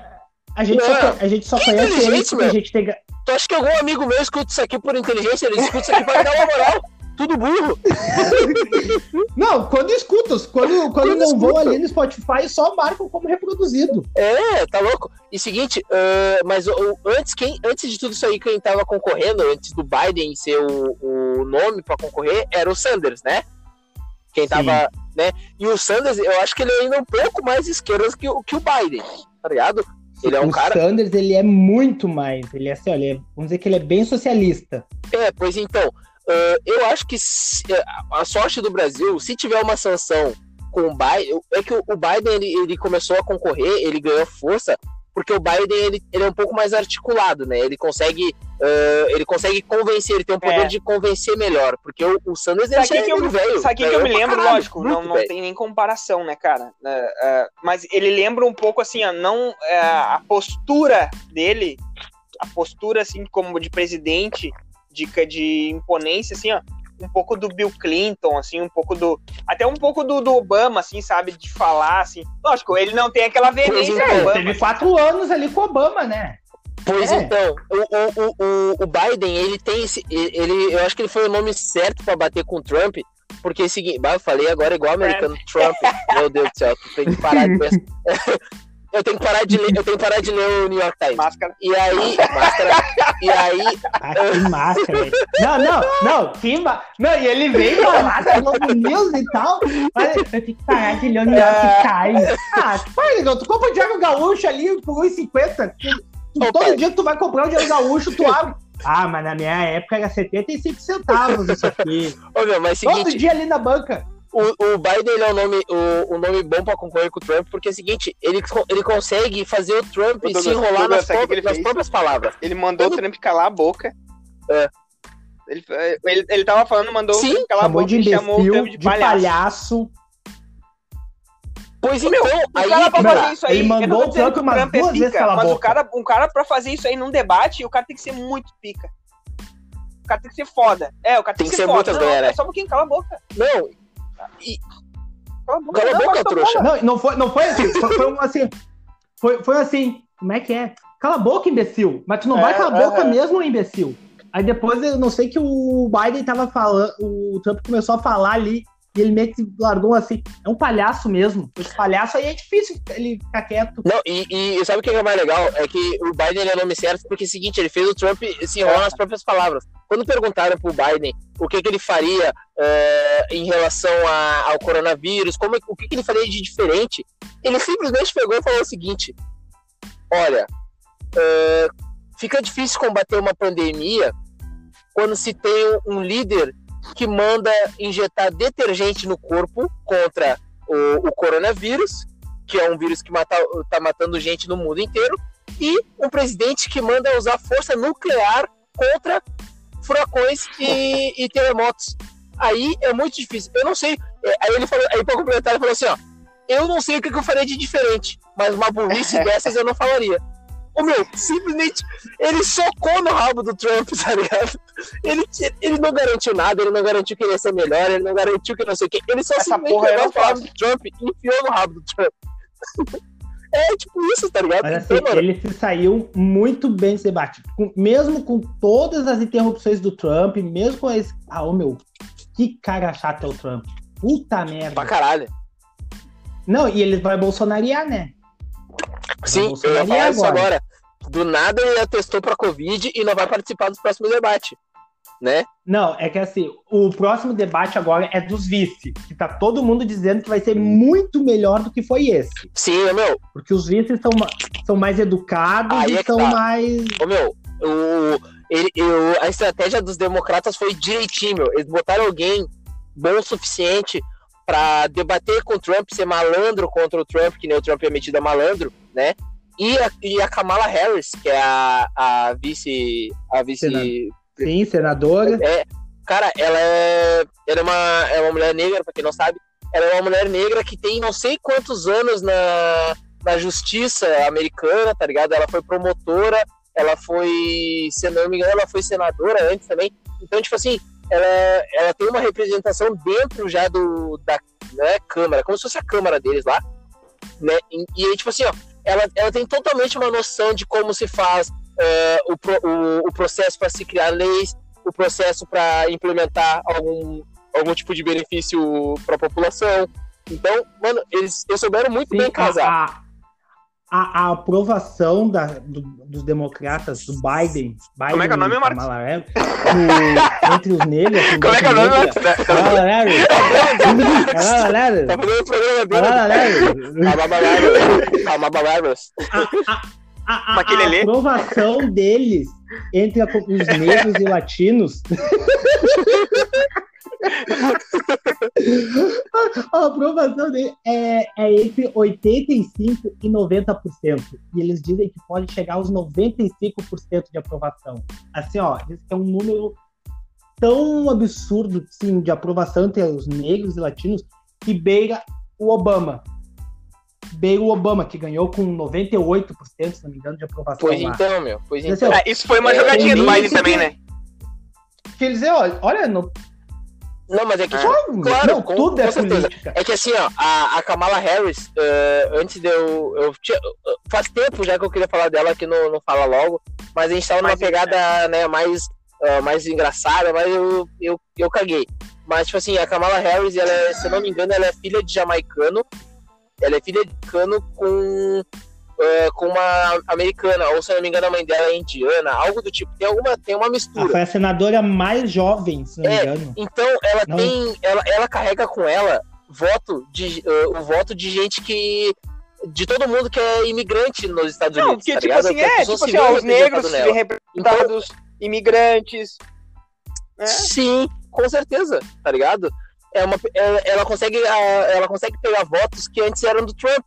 a gente Não, só, a gente só que conhece eles porque a gente tem. Tu acha que algum amigo meu escuta isso aqui por inteligência? Ele escuta isso aqui pra dar uma moral? Tudo burro. Não, quando escutam, quando, quando Quando não vão escuta. ali no Spotify, só marcam como reproduzido. É, tá louco. E seguinte, ah, mas o- antes, quem, antes de tudo isso aí, quem tava concorrendo, antes do Biden ser o, o nome pra concorrer, era o Sanders, né? Quem tava, né? E o Sanders, eu acho que ele é ainda um pouco mais esquerda que, o- que o Biden, tá ligado? Ele é um o cara. Sanders, ele é muito mais. Ele é assim, olha, vamos dizer que ele é bem socialista. É, pois então, ah, eu acho que se- a sorte do Brasil, se tiver uma sanção com o Biden, é que o Biden ele, ele começou a concorrer, ele ganhou força, porque o Biden ele, ele é um pouco mais articulado, né? Ele consegue, ah, ele consegue convencer, ele tem um poder É. de convencer melhor, porque o, o Sanders ele Sabe que, é que eu, velho. sabe o que, que velho eu me pra lembro? caralho, Lógico, não, não velho. tem nem comparação, né, cara? É, é, mas ele lembra um pouco assim, ó, não é, a postura dele, a postura assim como de presidente, de, de imponência, assim, ó, um pouco do Bill Clinton, assim, um pouco do. Até um pouco do, do Obama, assim, sabe? De falar, assim. Lógico, ele não tem aquela veemência é, Obama. Teve quatro anos ali com o Obama, né? Pois É. então, o, o, o, o- o Biden, ele tem esse. Ele, eu acho que ele foi o nome certo pra bater com o Trump, porque é o seguinte, bah, eu falei agora igual americano, Trump. Meu Deus do céu, tu tem que parar de pensar. Eu tenho que parar de ler, eu tenho que parar de ler o New York Times. Máscara. E aí, máscara, e aí, Ah, que máscara. velho. Não, não, não, que ma... Não, e ele veio com a máscara Globo News e tal. Mas eu tenho que parar de ler o New York Times. Ah, pai, tu compra o Diário Gaúcho ali por 1,50. Tu- tu- Ô, Todo pai. dia que tu vai comprar o Diário Gaúcho, tu abre. Ah, mas na minha época era 75 centavos isso aqui. ô meu, mas é o Todo seguinte, dia ali na banca. O, o Biden ele é um nome, o, um nome bom pra concorrer com o Trump, porque é o seguinte, ele, ele consegue fazer o Trump Douglas, se enrolar Douglas, nas, o que próprias, ele nas próprias palavras. Ele mandou o Ele- Trump calar a boca. É. Ele, ele, ele tava falando, mandou Sim, o Trump calar a Chamou boca de e chamou o Trump de, de palhaço. palhaço. Pois então, meu, aí, o cara pra Meu, fazer isso aí, ele mandou o Trump que o umas Trump é duas vezes pica, calar a mas o cara, um cara pra fazer isso aí num debate, o cara tem que ser muito pica. O cara tem que ser foda. É, o cara tem, Tem que ser foda. muitas, não, galera. É só um pouquinho, cala a boca. não, Cala a boca, Cala a não, boca, trouxa. Não, não foi, não foi assim. Foi, foi um assim. Foi, foi assim. Como é que é? Cala a boca, imbecil. Mas tu não É, vai calar a boca é. mesmo, imbecil. Aí depois eu não sei que o Biden tava falando, o Trump começou a falar ali e ele meio que largou assim. É um palhaço mesmo. Esse palhaço aí é difícil ele ficar quieto. Não, e, e sabe o que é mais legal? É que o Biden ele é nome certo porque é o seguinte, ele fez o Trump se enrolar nas próprias palavras. Quando perguntaram pro Biden o que, que ele faria eh, em relação a- ao coronavírus, como, é- o que, que ele faria de diferente, ele simplesmente pegou e falou o seguinte: Olha, eh, fica difícil combater uma pandemia quando se tem um líder que manda injetar detergente no corpo contra o, o coronavírus, que é um vírus que mata, tá matando gente no mundo inteiro, e um presidente que manda usar força nuclear contra furacões e, e terremotos. Aí é muito difícil. Eu não sei. é, Aí ele falou, aí para complementar, ele falou assim: ó, eu não sei o que que eu faria de diferente, mas uma burrice dessas eu não falaria. O meu, simplesmente, ele socou no rabo do Trump, tá ligado? Ele, ele não garantiu nada, ele não garantiu que ele ia ser melhor, ele não garantiu que não sei o quê. Ele só Essa simplesmente porra pegou palavras faço. do Trump e enfiou no rabo do Trump. é tipo isso, tá ligado? Mas assim, Então, ele se saiu muito bem desse debate. Com- mesmo com todas as interrupções do Trump, mesmo com esse. Ah, ô meu, que cara chato é o Trump. Puta merda. pra caralho. Não, e ele vai bolsonariar, né? Sim, eu ia falar isso agora. Do nada ele atestou pra Covid e não vai participar dos próximos debates. Né? Não, é que assim, o próximo debate agora é dos vice, que tá todo mundo dizendo que vai ser muito melhor do que foi esse. Sim, meu, Porque os vices são, são mais educados Aí e é são tá. mais. ô meu, o, ele, eu, a estratégia dos democratas foi direitinho, meu. Eles botaram alguém bom o suficiente para debater com o Trump, ser malandro contra o Trump, que nem o Trump é metido a malandro, né? E a, e a Kamala Harris, que é a, a vice. A vice. Sim, senadora. É, cara, ela é, ela é, uma, é uma mulher negra, pra quem não sabe. Ela é uma mulher negra que tem não sei quantos anos na, na justiça americana, tá ligado? Ela foi promotora, ela foi, se não me engano, ela foi senadora antes também. Então, tipo assim, ela, ela tem uma representação dentro já do, da né, Câmara, como se fosse a Câmara deles lá. Né? E, e aí, tipo assim, ó, ela, ela tem totalmente uma noção de como se faz uh, o, o, o processo para se criar leis, o processo para implementar algum, algum tipo de benefício para a população. Então, mano, eles, eles souberam muito Sim, bem casar. A, a, aprovação da, do, dos democratas, do Biden, Biden Como é que é o nome, Marcos? entre os negros. Assim, Como é que é o nome, Marcos? Kamala Harris. Kamala Harris. Kamala Harris. A, a, a aprovação deles entre os negros e latinos a aprovação dele é, é entre 85% e 90%. E eles dizem que pode chegar aos 95% de aprovação. Assim, ó, diz que é um número tão absurdo sim, de aprovação entre os negros e latinos que beira o Obama. Beira o Obama, que ganhou com 98%, se não me engano, de aprovação. Pois lá. então, meu. Pois então. Assim, é, isso foi uma é, jogadinha do Biden também, né? Quer dizer, olha, olha no, não, mas é que, tipo, claro, não, com, tudo é com certeza. Política. É que assim, ó, a, a Kamala Harris, uh, antes de eu. eu tinha, faz tempo já que eu queria falar dela que não, não fala logo, mas a gente tava numa pegada né, mais, uh, mais engraçada, mas eu, eu, eu caguei. Mas, tipo assim, a Kamala Harris, ela é, se eu não me engano, ela é filha de jamaicano. Ela é filha de cano com uh, com uma americana, ou se não me engano, a mãe dela é indiana, algo do tipo. Tem alguma, tem uma mistura. Ela foi a senadora mais jovem, se não é, me engano. Então ela não. tem, ela, ela carrega com ela voto de uh, o voto de gente que de todo mundo que é imigrante nos Estados Unidos. Não, porque, tá tipo assim, é, tipo assim, ó, os negros se representados, então, imigrantes. Né? Sim, com certeza, tá ligado? É uma, ela, ela, consegue, ela consegue pegar votos que antes eram do Trump,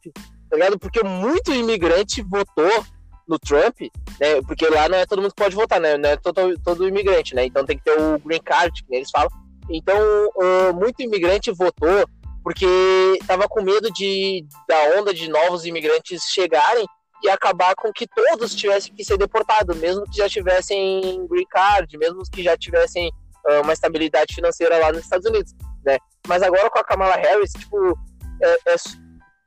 tá ligado? Porque muito imigrante votou no Trump, né? Porque lá não é todo mundo que pode votar, né? Não é todo, todo imigrante, né? Então tem que ter o green card, que eles falam. Então, uh, muito imigrante votou porque tava com medo de da onda de novos imigrantes chegarem e acabar com que todos tivessem que ser deportados, mesmo que já tivessem green card, mesmo que já tivessem uh, uma estabilidade financeira lá nos Estados Unidos, né? Mas agora com a Kamala Harris, tipo, é, é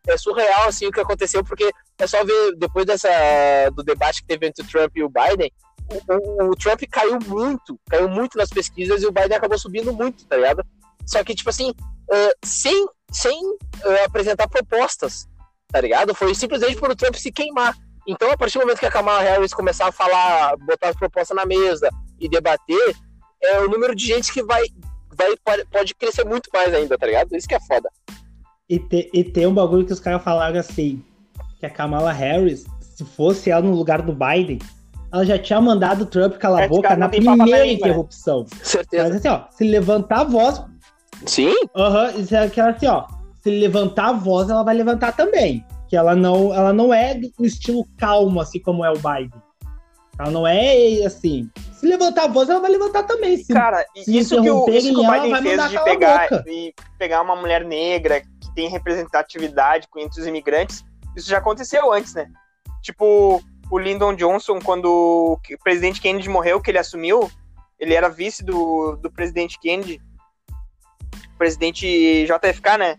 é surreal assim o que aconteceu, porque é só ver depois dessa do debate que teve entre o Trump e o Biden, o, o, o, Trump caiu muito, caiu muito nas pesquisas e o Biden acabou subindo muito, tá ligado? Só que, tipo assim, uh, sem, sem uh, apresentar propostas, tá ligado? Foi simplesmente por o Trump se queimar. Então, a partir do momento que a Kamala Harris começar a falar, botar as propostas na mesa e debater, é o número de gente que vai, vai pode, crescer muito mais ainda, tá ligado? Isso que é foda. E, te, e tem um bagulho que os caras falaram assim: que a Kamala Harris, se fosse ela no lugar do Biden, ela já tinha mandado o Trump calar a boca na primeira interrupção. Certeza. Mas assim, ó, se levantar a voz. Sim? Aham, uhum, isso é aquela assim, ó. Se levantar a voz, ela vai levantar também. Que ela não, ela não é do estilo calmo, assim como é o Biden. Ela não é assim. Se levantar a voz, ela vai levantar também. Se, Cara, se isso que o, isso que o Biden fez de pegar, de pegar uma mulher negra tem representatividade entre os imigrantes, isso já aconteceu antes, né? Tipo, o Lyndon Johnson, quando o presidente Kennedy morreu, que ele assumiu, ele era vice do, do presidente Kennedy, presidente JFK, né?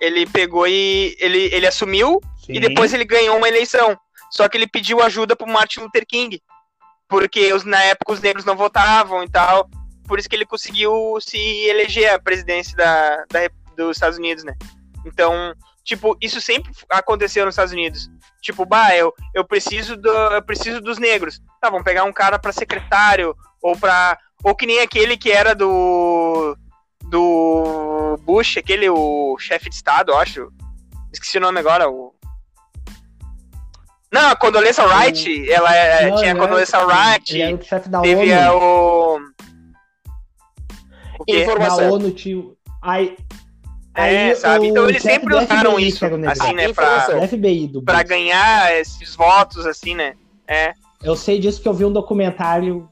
Ele pegou e ele, ele assumiu Sim. e depois ele ganhou uma eleição. Só que ele pediu ajuda pro Martin Luther King, porque os, na época os negros não votavam e tal. Por isso que ele conseguiu se eleger a presidência da, da, dos Estados Unidos, né? Então, tipo, isso sempre aconteceu nos Estados Unidos. Tipo, bah, eu, eu preciso do, eu preciso dos negros. Tá, vamos pegar um cara para secretário ou para ou que nem aquele que era do do Bush, aquele o chefe de estado, acho. Esqueci o nome agora, o Não, a Condoleezza Wright, ela é- Não, tinha a ele Condoleezza era- Wright, Ele era o chefe da teve ONU. a, o... O? Informação. Da ONU tinha. Aí, É, aí sabe? Então eles sempre usaram FBI, isso, assim, né, Informação. pra, FBI do pra ganhar esses votos, assim, né? É. Eu sei disso que eu vi um documentário.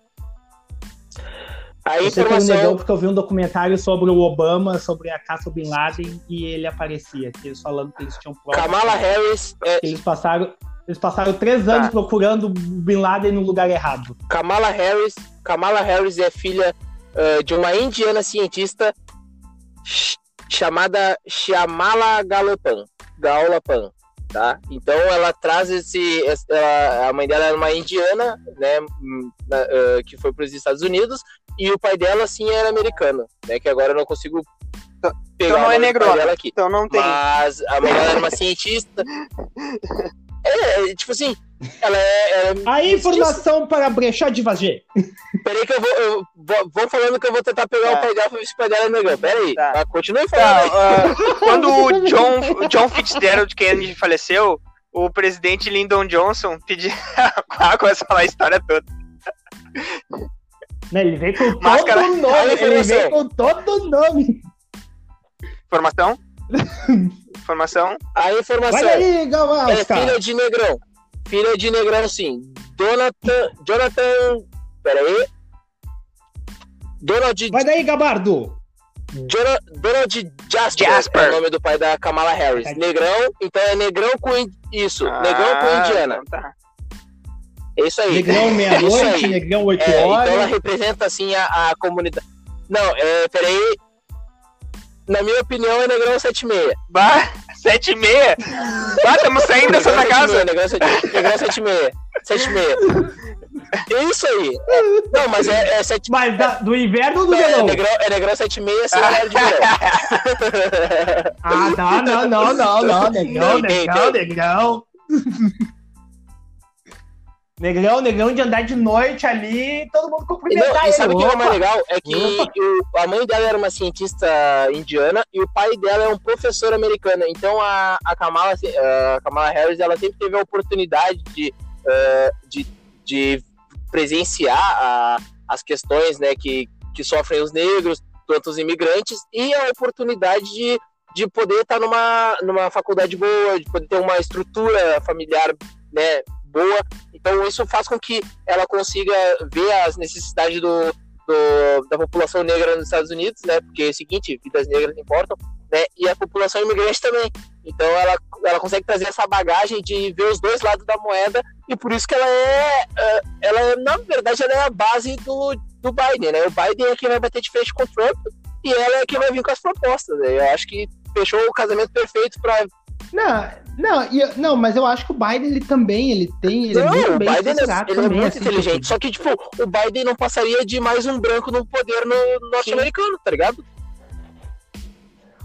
A Eu sei que informação. porque eu vi um documentário sobre o Obama, sobre a caça Bin Laden, e ele aparecia. Que eles falando que eles tinham provas. Kamala Harris, é, Eles passaram, eles passaram três anos Tá. procurando Bin Laden no lugar errado. Kamala Harris, Kamala Harris é filha eh, de uma indiana cientista ch- chamada Shyamala Galapan, Gaolapan, tá? Então ela traz esse, esse- ela- a mãe dela era uma indiana, né, na- eh, que foi para os Estados Unidos e o pai dela sim era americano, né? Que agora eu não consigo pegar Então não é negrona. dela aqui. Então não tem. Mas a mãe dela era uma cientista. É, é, tipo assim, ela é, é A informação para brechar de vagê. Peraí que eu vou, eu vou, vou falando que eu vou tentar pegar Tá. o pai dela pra ver se o pai dela é negão. Peraí, Tá. continue falando Tá, aí. ah, quando o John, o John Fitzgerald Kennedy faleceu, o presidente Lyndon Johnson pediu. Ah, começa a falar a história toda. Né, ele veio com Máscara. todo o nome. Ele veio com todo o nome. Informação? Informação? A informação Vai daí, é filha de negrão. Filha de negrão, sim. Jonathan. Jonathan. Peraí. Donald, Vai daí, Gabardo. Jona- Donald Jasper, Jasper. é o nome do pai da Kamala Harris. Tá. Negrão, então é negrão com. in- Isso, negrão com Ah, indiana. então tá. É isso aí. Negrão Isso meia-noite, aí. negrão oito É, então ela horas. representa assim a, a comunidade. Não, é, peraí. Na minha opinião, é Negrão 76. Bah, sete e meia. Bah, estamos saindo dessa da casa. 76, Negrão 76. Negrão 76. 76. É isso aí. É, não, mas é, é 76. Mas da- do inverno ou do Não, é verão? Negrão, é Negrão 76 sem horário de verão. Ah, não, não, não, não, não. Negrão, negrão, negrão. Negrão, negrão de andar de noite ali, todo mundo cumprimentar não, e sabe o que é mais legal? É que o- a mãe dela era uma cientista indiana e o pai dela é um professor americano. Então a, a, Kamala, a Kamala Harris ela sempre teve a oportunidade de, eh, de, de presenciar a- as questões né, que, que sofrem os negros, tanto os imigrantes, e a oportunidade de, de poder estar numa, numa faculdade boa, de poder ter uma estrutura familiar né, boa. Então isso faz com que ela consiga ver as necessidades do, do- da população negra nos Estados Unidos, né? Porque é o seguinte, vidas negras importam, né? E a população imigrante também. Então ela, ela consegue trazer essa bagagem de ver os dois lados da moeda e por isso que ela é, é, ela é, na verdade, ela é a base do, do Biden, né? O Biden é quem vai bater de frente com o Trump e ela é quem vai vir com as propostas. Né? Eu acho que fechou o casamento perfeito para Não, não, eu- não, mas eu acho que o Biden ele também, ele tem, ele é Não, muito o bem Biden é, ele é também, muito assim, inteligente. tipo, Só que, tipo, o Biden não passaria de mais um branco no poder no norte-americano, tá ligado?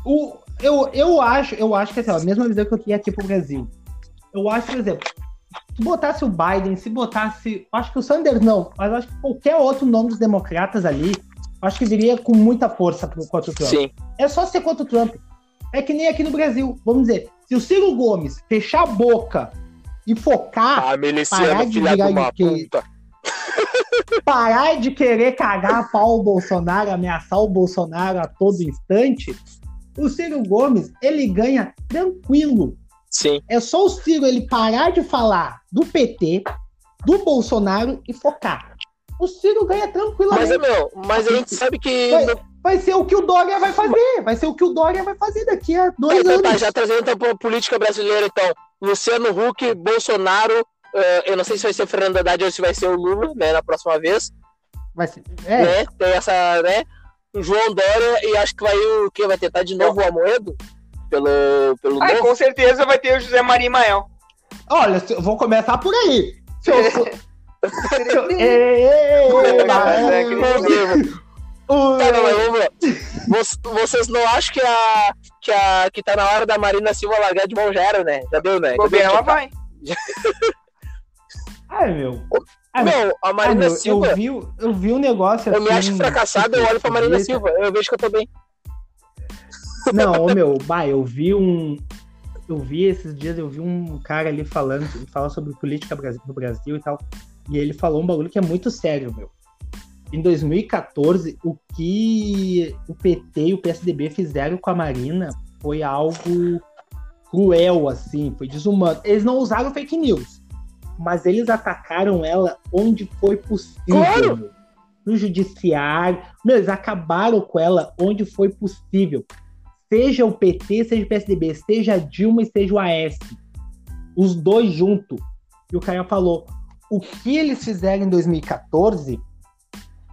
O, eu, eu acho, eu acho que assim, ó, a mesma visão que eu tinha aqui pro Brasil. Eu acho, por exemplo, se botasse o Biden, se botasse. eu Acho que o Sanders não, mas acho que qualquer outro nome dos democratas ali, acho que viria com muita força contra o Trump. Sim. É só ser contra o Trump. É que nem aqui no Brasil. Vamos dizer, se o Ciro Gomes fechar a boca e focar, Ah, parar de filha de uma puta. parar de querer cagar a pau o Bolsonaro, ameaçar o Bolsonaro a todo instante, o Ciro Gomes, ele ganha tranquilo. Sim. É só o Ciro ele parar de falar do PT, do Bolsonaro e focar. O Ciro ganha Mas, tranquilamente. é meu, mas a gente sabe que. Vai, vai ser o que o Dória vai fazer. Vai ser o que o Dória vai fazer daqui a dois tá, anos. já trazendo então pra política brasileira, então. Luciano Huck, Bolsonaro, eh, eu não sei se vai ser o Fernando Haddad ou se vai ser o Lula, né, na próxima vez. Vai ser- é, Né? Tem essa, né? O João Dória e acho que vai o que? Vai tentar de novo o Amoedo? Pelo, pelo Ai, com certeza vai ter o José Maria Mael. Olha, vou começar por aí. Se eu sou- se eu- Ei, ei, ei, ei, Mas vamos lá. Voc- Vocês não acham que a, que a que tá na hora da Marina Silva largar de mão já era, né? Já deu, né? Já deu ela tipo, vai. Ai, meu. Ai, meu. Não, a Ah, Marina meu, Silva, eu, vi, eu vi um negócio eu me assim, acho fracassado, eu olho pra Marina. Silva, eu vejo que eu tô bem. Não, ô, meu, bah, eu vi um. eu vi esses dias, eu vi um cara ali falando, ele fala sobre política no Brasil e tal, e ele falou um bagulho que é muito sério, meu. Em 2014, o que o PT e o PSDB fizeram com a Marina foi algo cruel, assim, foi desumano. Eles não usaram fake news, mas eles atacaram ela onde foi possível. Claro. No judiciário. Meu, eles acabaram com ela onde foi possível. Seja o PT, seja o PSDB, seja a Dilma e seja o AS. Os dois juntos. E o cara falou: o que eles fizeram em 2014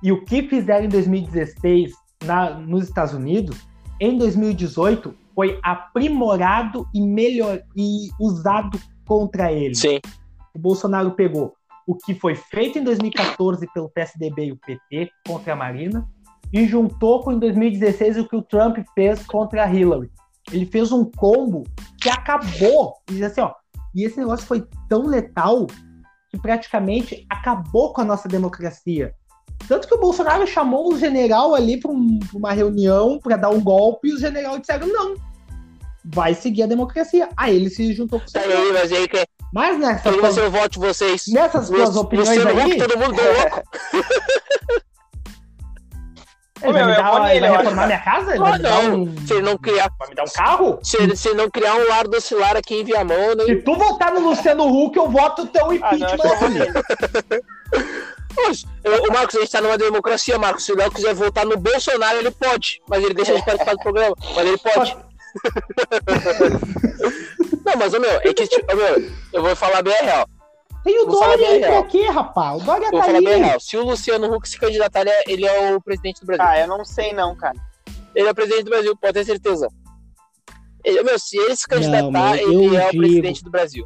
e o que fizeram em 2016 na, nos Estados Unidos, em 2018 foi aprimorado e melhor e usado contra ele. Sim. O Bolsonaro pegou o que foi feito em 2014 pelo PSDB e o PT contra a Marina e juntou com em 2016 o que o Trump fez contra a Hillary. Ele fez um combo que acabou. E assim, ó, e esse negócio foi tão letal que praticamente acabou com a nossa democracia. Tanto que o Bolsonaro chamou o general ali para um, uma reunião para dar um golpe e os generais disseram não. Vai seguir a democracia. Aí ele se juntou com o Aí, mas aí que... Mas nessa. Aí você vote vocês. Nessas duas opiniões aí. todo mundo deu louco. Ele vai, me dar, ele vai reformar minha casa? Ele vai não, um... se ele não criar. Vai me dar um carro? Se ele se não criar um lar docilar aqui em Viamão, né? Se tu votar no Luciano Huck, eu voto o teu impeachment. Ah, Poxa, o Marcos, a gente tá numa democracia, Marcos. Se o Léo quiser votar no Bolsonaro, ele pode. Mas ele deixa de participar do programa. Mas ele pode. não, mas, meu, é que, tipo, meu, eu vou falar bem a real. Tem o Dória aí pra quê, rapaz? O Dória vou tá falar aí. bem a real. Se o Luciano Huck se candidatar, ele é o presidente do Brasil. Ah, eu não sei não, cara. Ele é o presidente do Brasil, pode ter certeza. Ele, meu, se ele se candidatar, Não, ele é digo... o presidente do Brasil.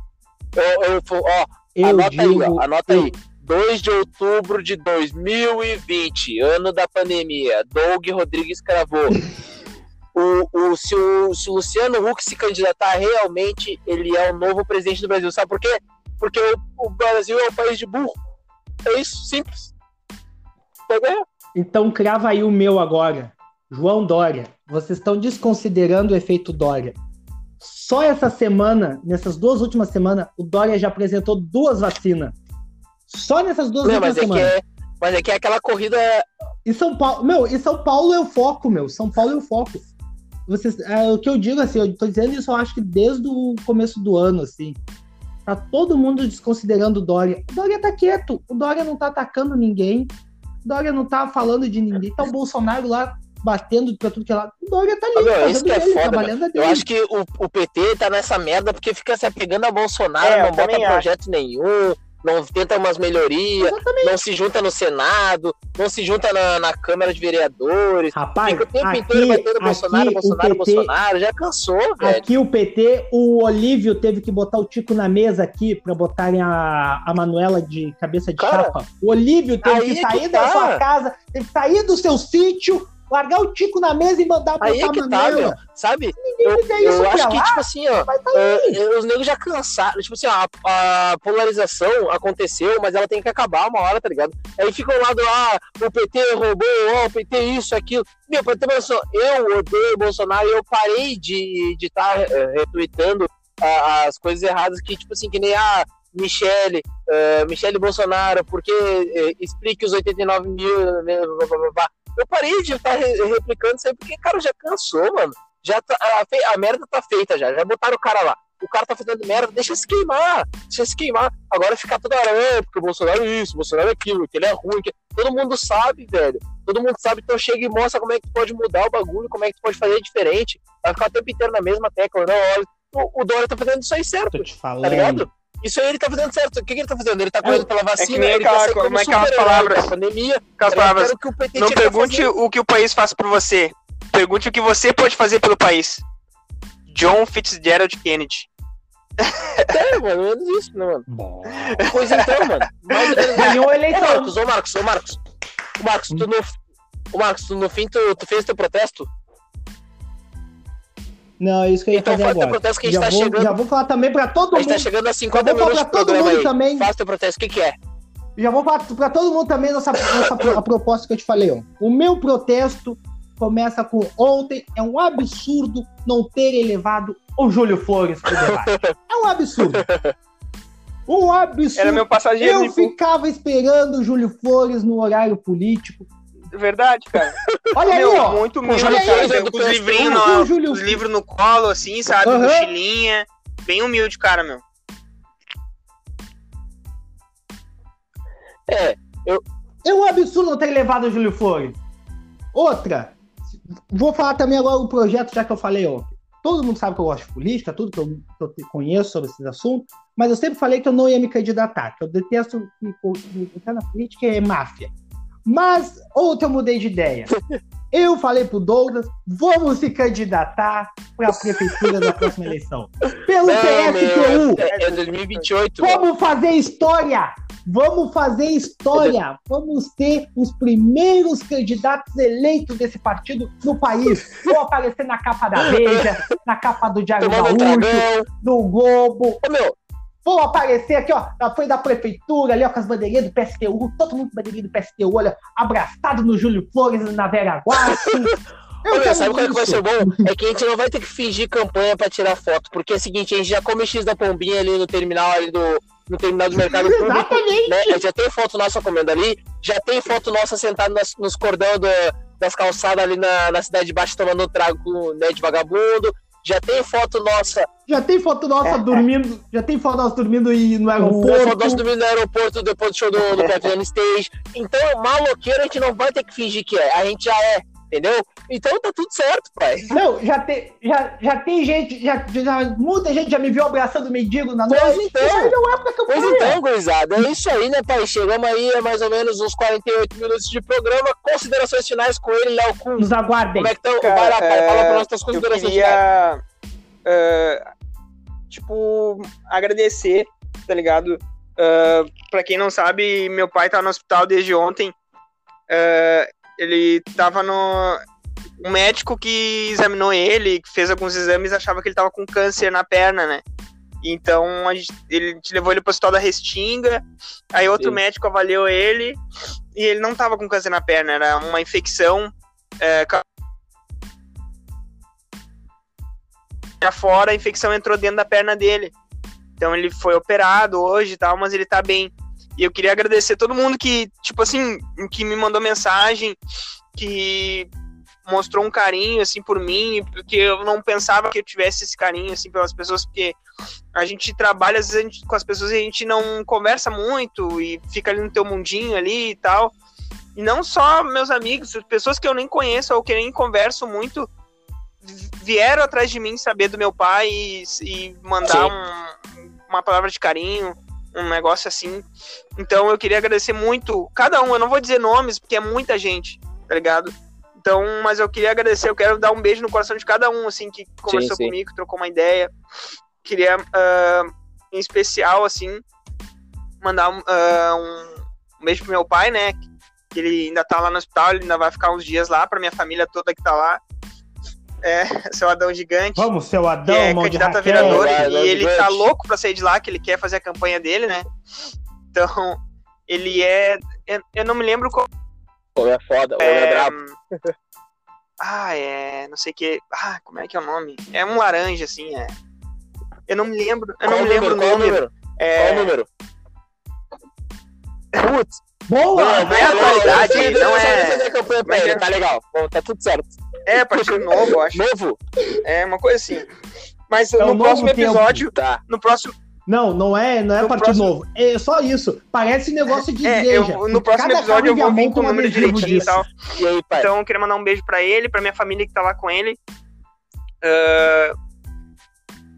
Eu, eu, ó, eu anota digo, aí, ó, anota eu, aí. 2 de outubro de 2020, ano da pandemia, Doug Rodrigues cravou. O, o, se, o, se o Luciano Huck se candidatar, realmente ele é o novo presidente do Brasil. Sabe por quê? Porque o, o Brasil é um país de burro. É isso, simples. Então crava aí o meu agora. João Dória. Vocês estão desconsiderando o efeito Dória. Só essa semana, nessas duas últimas semanas, o Dória já apresentou duas vacinas. Só nessas duas Não, últimas mas é, que semanas. é, mas é que é aquela corrida. E São Paulo, meu, e São Paulo é o foco, meu. São Paulo é o foco. Vocês, é, o que eu digo assim, eu tô dizendo isso, eu acho que desde o começo do ano, assim. Tá todo mundo desconsiderando o Dória. O Dória tá quieto, o Dória não tá atacando ninguém, o Dória não tá falando de ninguém. Tá o Bolsonaro lá batendo pra tudo que é lá. O Dória tá ali, Ah, meu, isso que é dele, foda, Eu acho que o, o PT tá nessa merda porque fica se apegando a Bolsonaro, É, não bota projeto nenhum, não tenta umas melhorias, Exatamente. não se junta no Senado, não se junta na, na Câmara de Vereadores. Rapaz, Fica o tempo aqui, inteiro batendo Bolsonaro, Bolsonaro, PT, Bolsonaro. Já cansou, velho. Aqui o PT, o Olívio teve que botar o Tico na mesa aqui pra botarem a, a Manuela de cabeça de Cara, chapa. O Olívio teve que é que sair da tá. sua casa, teve que sair do seu sítio, largar o Tico na mesa e mandar botar Aí é que tá, meu. Sabe? Eu, isso eu acho que, lá, tipo assim, ó. tá é, os negros já cansaram. Tipo assim, ó, a, a polarização aconteceu, mas ela tem que acabar uma hora, tá ligado? Aí fica o lado, ah, o PT roubou, ó, o PT isso, aquilo. Meu, pra ter noção, eu odeio o Bolsonaro e eu parei de estar de tá, eh, retweetando ah, as coisas erradas que, tipo assim, que nem a Michele, eh, Michele Bolsonaro, porque eh, explique os 89 mil, né, blá, blá, blá, blá. Eu parei de estar replicando isso aí, porque, cara, já cansou, mano. Já tá, a, a merda tá feita já. Já botaram o cara lá. O cara tá fazendo merda, deixa se queimar. Deixa se queimar. Agora ficar toda hora, porque o Bolsonaro é isso, o Bolsonaro é aquilo, que ele é ruim. Que... Todo mundo sabe, velho. Todo mundo sabe, então chega e mostra como é que tu pode mudar o bagulho, como é que tu pode fazer diferente. Vai ficar o tempo inteiro na mesma tecla, não, olha. O, o Dória tá fazendo isso aí certo, Tô te tá falando. ligado? Isso aí ele tá fazendo certo. O que, que ele tá fazendo? Ele tá correndo pela vacina, nem ele aquela- quer sair como é que é as palavras? pandemia. As palavras. quero que o PT Não que pergunte fazer. o que o país faz por você. Pergunte o que você pode fazer pelo país. John Fitzgerald Kennedy. É, mano, menos isso, né, mano? Bom. Pois então, mano. Mais ou menos. Ganhou a Ô eleição. Marcos, ô Marcos, ô Marcos. Ô Marcos, tu no. Ô Marcos, tu no fim tu, tu fez teu protesto? Não, é isso que eu ia Então fazer faz agora. protesto que a gente Já tá vou, chegando. já vou falar também pra todo A gente mundo. tá chegando a Já 50 vou minutos falar do pra todo programa mundo aí. também. Faz teu protesto, o que que é? Já vou falar pra todo mundo também nossa, nossa a proposta que eu te falei, ó. O meu protesto começa com ontem é um absurdo não ter elevado o Júlio Flores pro debate. É um absurdo. Um absurdo. Era meu passageiro. Eu ficava esperando o Júlio Flores no horário político. Verdade, cara. Olha Meu, aí, ó. muito humilde, Júlio cara. Do Com os livrinhos no, Júlio- os livros no colo, assim, sabe? Aham. Mochilinha. Bem humilde, cara, meu. É, É um absurdo não ter levado o Júlio Flores. Outra, vou falar também agora o projeto, já que eu falei ontem. Todo mundo sabe que eu gosto de política, tudo que eu, que eu conheço sobre esses assuntos, mas eu sempre falei que eu não ia me candidatar, que eu detesto que pô, entrar na política é máfia. Mas ontem eu mudei de ideia. Eu falei pro Douglas, vamos se candidatar para a prefeitura da próxima eleição. Pelo não, PSTU. meu, é, é 2028. meu. Vamos fazer história! Vamos fazer história! Vamos ter os primeiros candidatos eleitos desse partido no país. Vou aparecer na capa da Veja, na capa do Diário Gaúcho, do Globo. Ô, meu, Vou aparecer aqui, ó, na frente da prefeitura, ali, ó, com as bandeirinhas do PSTU, todo mundo com bandeirinha do PSTU, olha, abraçado no Júlio Flores na Vera Guassi. Eu quero sabe qual é que vai ser bom? É que a gente não vai ter que fingir campanha pra tirar foto, porque é o seguinte, a gente já come X da pombinha ali no terminal ali do no terminal do mercado público, Exatamente. né? Já tem foto nossa comendo ali, já tem foto nossa sentada nas- nos cordão do- das calçadas ali na, na cidade de baixo tomando um trago né, de vagabundo. Já tem foto nossa, Já tem foto nossa dormindo, já tem foto nossa dormindo e no tem foto nossa aeroporto. dormindo no aeroporto depois do show do, do Petrolina Stage. Então, maloqueiro a gente não vai ter que fingir que é, a gente já é, entendeu? Então tá tudo certo, pai. Não, já tem, já, já tem gente, já, já- muita gente já me viu abraçando mendigo na Pois noite. então. Isso aí não é pra Pois então, gurizada, é isso aí, né, pai? Chegamos aí a mais ou menos uns 48 minutos de programa. Considerações finais com ele, Léo Kun. Nos aguardem. Como é que estão? Cara, Vai lá, pai, fala é, pra nós tuas Eu considerações finais. queria, é, tipo, agradecer, tá ligado? É, pra quem não sabe, meu pai tá no hospital desde ontem. É, ele tava no... Um médico que examinou ele, que fez alguns exames, achava que ele tava com câncer na perna, né? Então, a gente, ele levou ele pro hospital da Restinga, aí outro Sim. médico avaliou ele, e ele não tava com câncer na perna, era uma infecção é, pra fora, a infecção entrou dentro da perna dele. Então ele foi operado hoje e tal, mas ele tá bem. E eu queria agradecer todo mundo que, tipo assim, que me mandou mensagem, que mostrou um carinho, assim, por mim, porque eu não pensava que eu tivesse esse carinho, assim, pelas pessoas, porque a gente trabalha, às vezes, gente- com as pessoas e a gente não conversa muito e fica ali no teu mundinho ali e tal. E não só meus amigos, pessoas que eu nem conheço ou que nem converso muito, vieram atrás de mim saber do meu pai e, e mandar um- uma palavra de carinho, um negócio assim. Então eu queria agradecer muito cada um. Eu não vou dizer nomes porque é muita gente, tá ligado? Então, mas eu queria agradecer. Eu quero dar um beijo no coração de cada um, assim, que conversou sim. comigo, que trocou uma ideia. Queria, ah, em especial, assim, mandar um, ah, um- um beijo pro meu pai, né? Que ele ainda tá lá no hospital, ele ainda vai ficar uns dias lá, pra minha família toda que tá lá. É, seu Adão Gigante Vamos, seu que Adão, é mão de candidato a vereador Vai, e ele gigante. tá louco pra sair de lá, que ele quer fazer a campanha dele, né? Então, ele é. Eu, não me lembro qual. Pô, é foda, o homem é É, brabo. ah, é. Não sei o que. Ah, como é que é o nome? É um laranja, assim, é. Eu não me lembro. Eu Qual não me lembro o Qual o número. número? É, Qual o número? Putz, Boa! Não, é atualidade, eu- eu- não é- a campanha pra Mas ele, é- tá legal. Bom, tá tudo certo. é partido novo, eu acho. Novo? É uma coisa assim. Mas É no próximo tempo. episódio. Tá. No próximo, Não, não é, não é No partido próximo- novo. É só isso. Parece negócio de é, igreja. eu- no próximo Cada episódio eu vou vir com o número direitinho e disso. tal. E aí, pai? Então, eu queria mandar um beijo pra ele, pra minha família que tá lá com ele. Ah,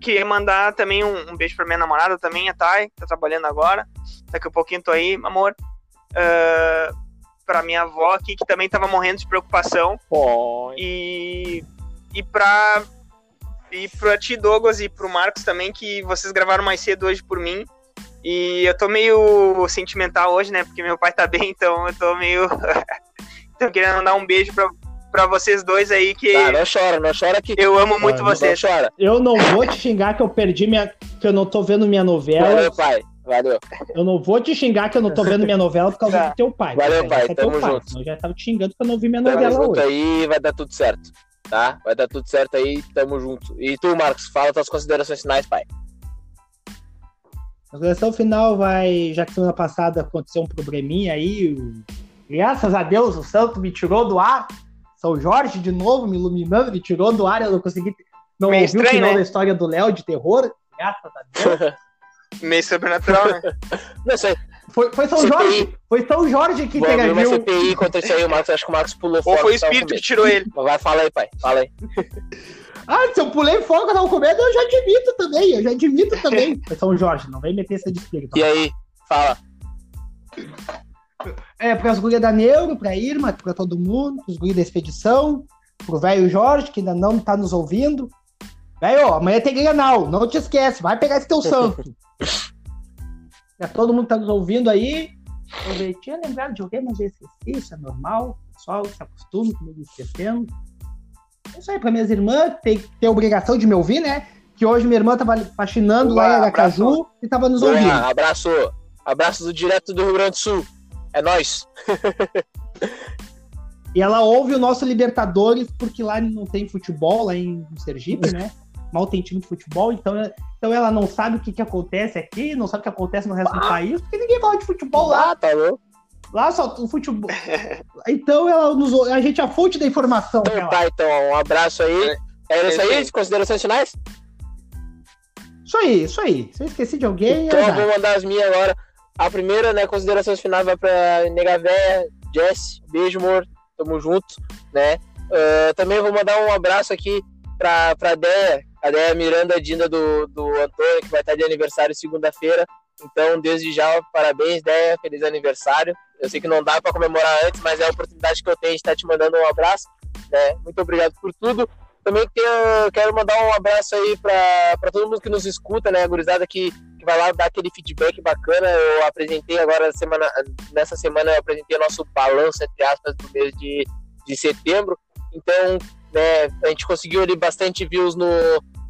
queria mandar também um, um beijo pra minha namorada também, a Thay, que tá trabalhando agora. Daqui a pouquinho tô aí, amor. Ah, pra minha avó aqui, que também tava morrendo de preocupação. Pô, E, e pra. E pra ti, Douglas, e pro Marcos também, que vocês gravaram mais cedo hoje por mim. E eu tô meio sentimental hoje, né? Porque meu pai tá bem, então eu tô meio. então eu queria mandar um beijo pra, pra vocês dois aí, que Tá, não chora, não chora que. eu amo muito não Não vocês. chora. Eu não vou te xingar que eu perdi minha. que eu não tô vendo minha novela. Valeu, pai. Valeu. Eu não vou te xingar que eu não tô vendo minha novela por causa Tá. do teu pai. Valeu, pai, é tamo pai, junto. Eu já tava te xingando pra não ouvir minha Tamo novela junto hoje. aí, vai dar tudo certo. Tá? Vai dar tudo certo aí, tamo junto. E tu, Marcos, fala tuas considerações finais, pai. A seleção final vai, já que semana passada aconteceu um probleminha aí, o- graças a Deus o Santo me tirou do ar. São Jorge de novo me iluminando, me tirou do ar, eu não consegui, não ouvi o final né? da história do Léo de terror, graças a Deus. Meio sobrenatural, né? Não sei, Foi, foi São CPI. Jorge, foi São Jorge que vou abrir uma interagiu. CPI contra isso aí, o Marcos, acho que o Marcos pulou Ou fora. foi o com espírito que tirou ele. Vai, fala aí, pai, fala aí. Ah, se eu pulei fogo, eu tava com medo, eu já admito também, eu já admito também. Foi São Jorge, não vem meter essa de espírito. E aí, fala. É, pras gurias da Neuro, pra Irma, pra todo mundo, pros gurias da expedição, pro velho Jorge, que ainda não tá nos ouvindo. Velho, amanhã tem Grenal, não te esquece, vai pegar esse teu santo. Pra todo mundo que tá nos ouvindo aí, eu tinha lembrado de alguém, mas eu esqueci, isso é normal, o pessoal se acostuma comigo esquecendo. É isso aí, pra minhas irmãs, que tem, tem obrigação de me ouvir, né? Que hoje minha irmã tava faxinando lá em Aracaju e tava nos ouvindo. Abraço. Abraço do direto do Rio Grande do Sul. É nóis. E ela ouve o nosso Libertadores, porque lá não tem futebol, lá em Sergipe, né? Mal tem time de futebol, então, então ela não sabe o que, que acontece aqui, não sabe o que acontece no resto do país, porque ninguém fala de futebol lá. Ah, tá louco. Lá só o futebol. Então ela nos, a gente é a fonte da informação. Então tá, então, um abraço aí. Era isso aí, considerações finais? Isso aí, isso aí. Se eu esqueci de alguém, Então eu vou mandar as minhas agora. A primeira, né, considerações finais vai pra Nega Véia, Jess, beijo, amor, tamo junto, né? Ah, também vou mandar um abraço aqui pra, pra Deia, a Deia Miranda Dinda do, do Antônio, que vai estar de aniversário segunda-feira. Então, desde já, parabéns, Deia, feliz aniversário. Eu sei que não dá pra comemorar antes, mas é a oportunidade que eu tenho de estar te mandando um abraço, né? Muito obrigado por tudo. Também quero, mandar um abraço aí pra todo mundo que nos escuta, né? A gurizada que, que vai lá dar aquele feedback bacana. Eu apresentei agora, semana, nessa semana, eu apresentei o nosso balanço, entre aspas, do mês de, de setembro. Então, né, a gente conseguiu ali bastante views no,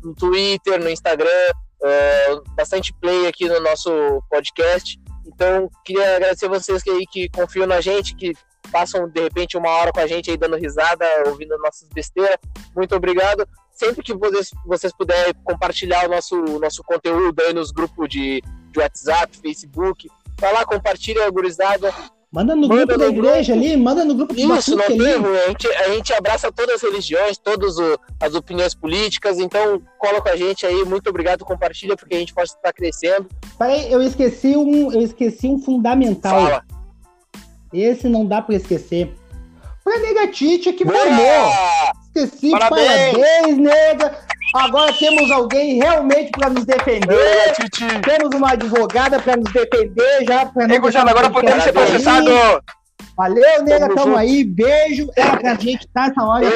no Twitter, no Instagram, eh, bastante play aqui no nosso podcast. Então, queria agradecer vocês que, aí que confiam na gente, que passam de repente uma hora com a gente aí dando risada, ouvindo nossas besteiras. Muito obrigado. Sempre que vocês, vocês puderem compartilhar o nosso, nosso conteúdo aí nos grupos de, de WhatsApp, Facebook, vai lá, compartilha gurizada. Manda no Manda grupo da no igreja ali, manda no grupo do Isso, não tem ali. A gente, a gente abraça todas as religiões, todas o- as opiniões políticas. Então, cola com a gente aí. Muito obrigado, compartilha, porque a gente pode estar crescendo. Peraí, eu esqueci um, eu esqueci um fundamental. Fala. Esse não dá pra esquecer. Pra Negatite que formou. Esqueci, Parabéns! parabéns, nega. Agora temos alguém realmente para nos defender. Titi! Temos uma advogada para nos defender já. Pra não deixar agora podemos ser processados. Valeu, nega, Tamo tamo aí. Beijo. Ela pra gente tá essa hora.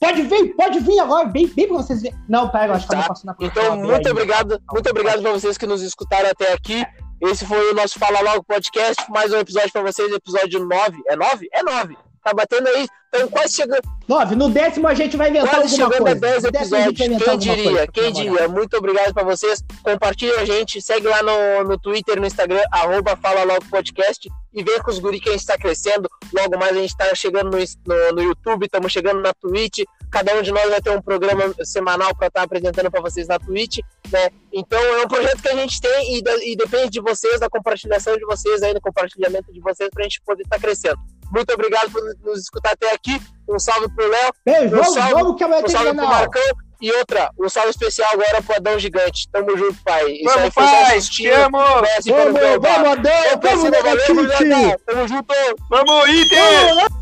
Pode vir, pode vir agora. Bem, bem pra vocês verem. Não, pera, eu acho que eu Tá. não posso na Então, muito obrigado, muito obrigado para vocês que nos escutaram até aqui. Esse foi o nosso Fala Logo Podcast, mais um episódio para vocês, episódio 9. É 9? É 9. Tá batendo aí. Então, quase chegando, Nove, no décimo a gente vai inventar quase alguma chegando a coisa. 10 a gente episódios. vai inventar Quem diria? coisa Quem diria? Muito obrigado para vocês. Compartilha a gente, segue lá no, no Twitter, no Instagram, arroba Fala Logo Podcast e vem com os guri que a gente está crescendo. Logo mais a gente está chegando no, no, no YouTube, estamos chegando na Twitch. Cada um de nós vai ter um programa semanal para estar apresentando para vocês na Twitch, né? Então é um projeto que a gente tem e, e depende de vocês, da compartilhação de vocês aí, no compartilhamento de vocês, para a gente poder estar crescendo. Muito obrigado por nos escutar até aqui. Um salve pro Léo, Beijo, Um salve- vamos que amanhã um tem salve pro. Marcão e outra, um salve especial agora pro Adão Gigante. Tamo junto, pai. Isso aí Vamos, foi só um pai. Te amo. Vamos, vamos, Adão, Vamos gurizada. Tamo junto. Vamos, Inter. Vamos,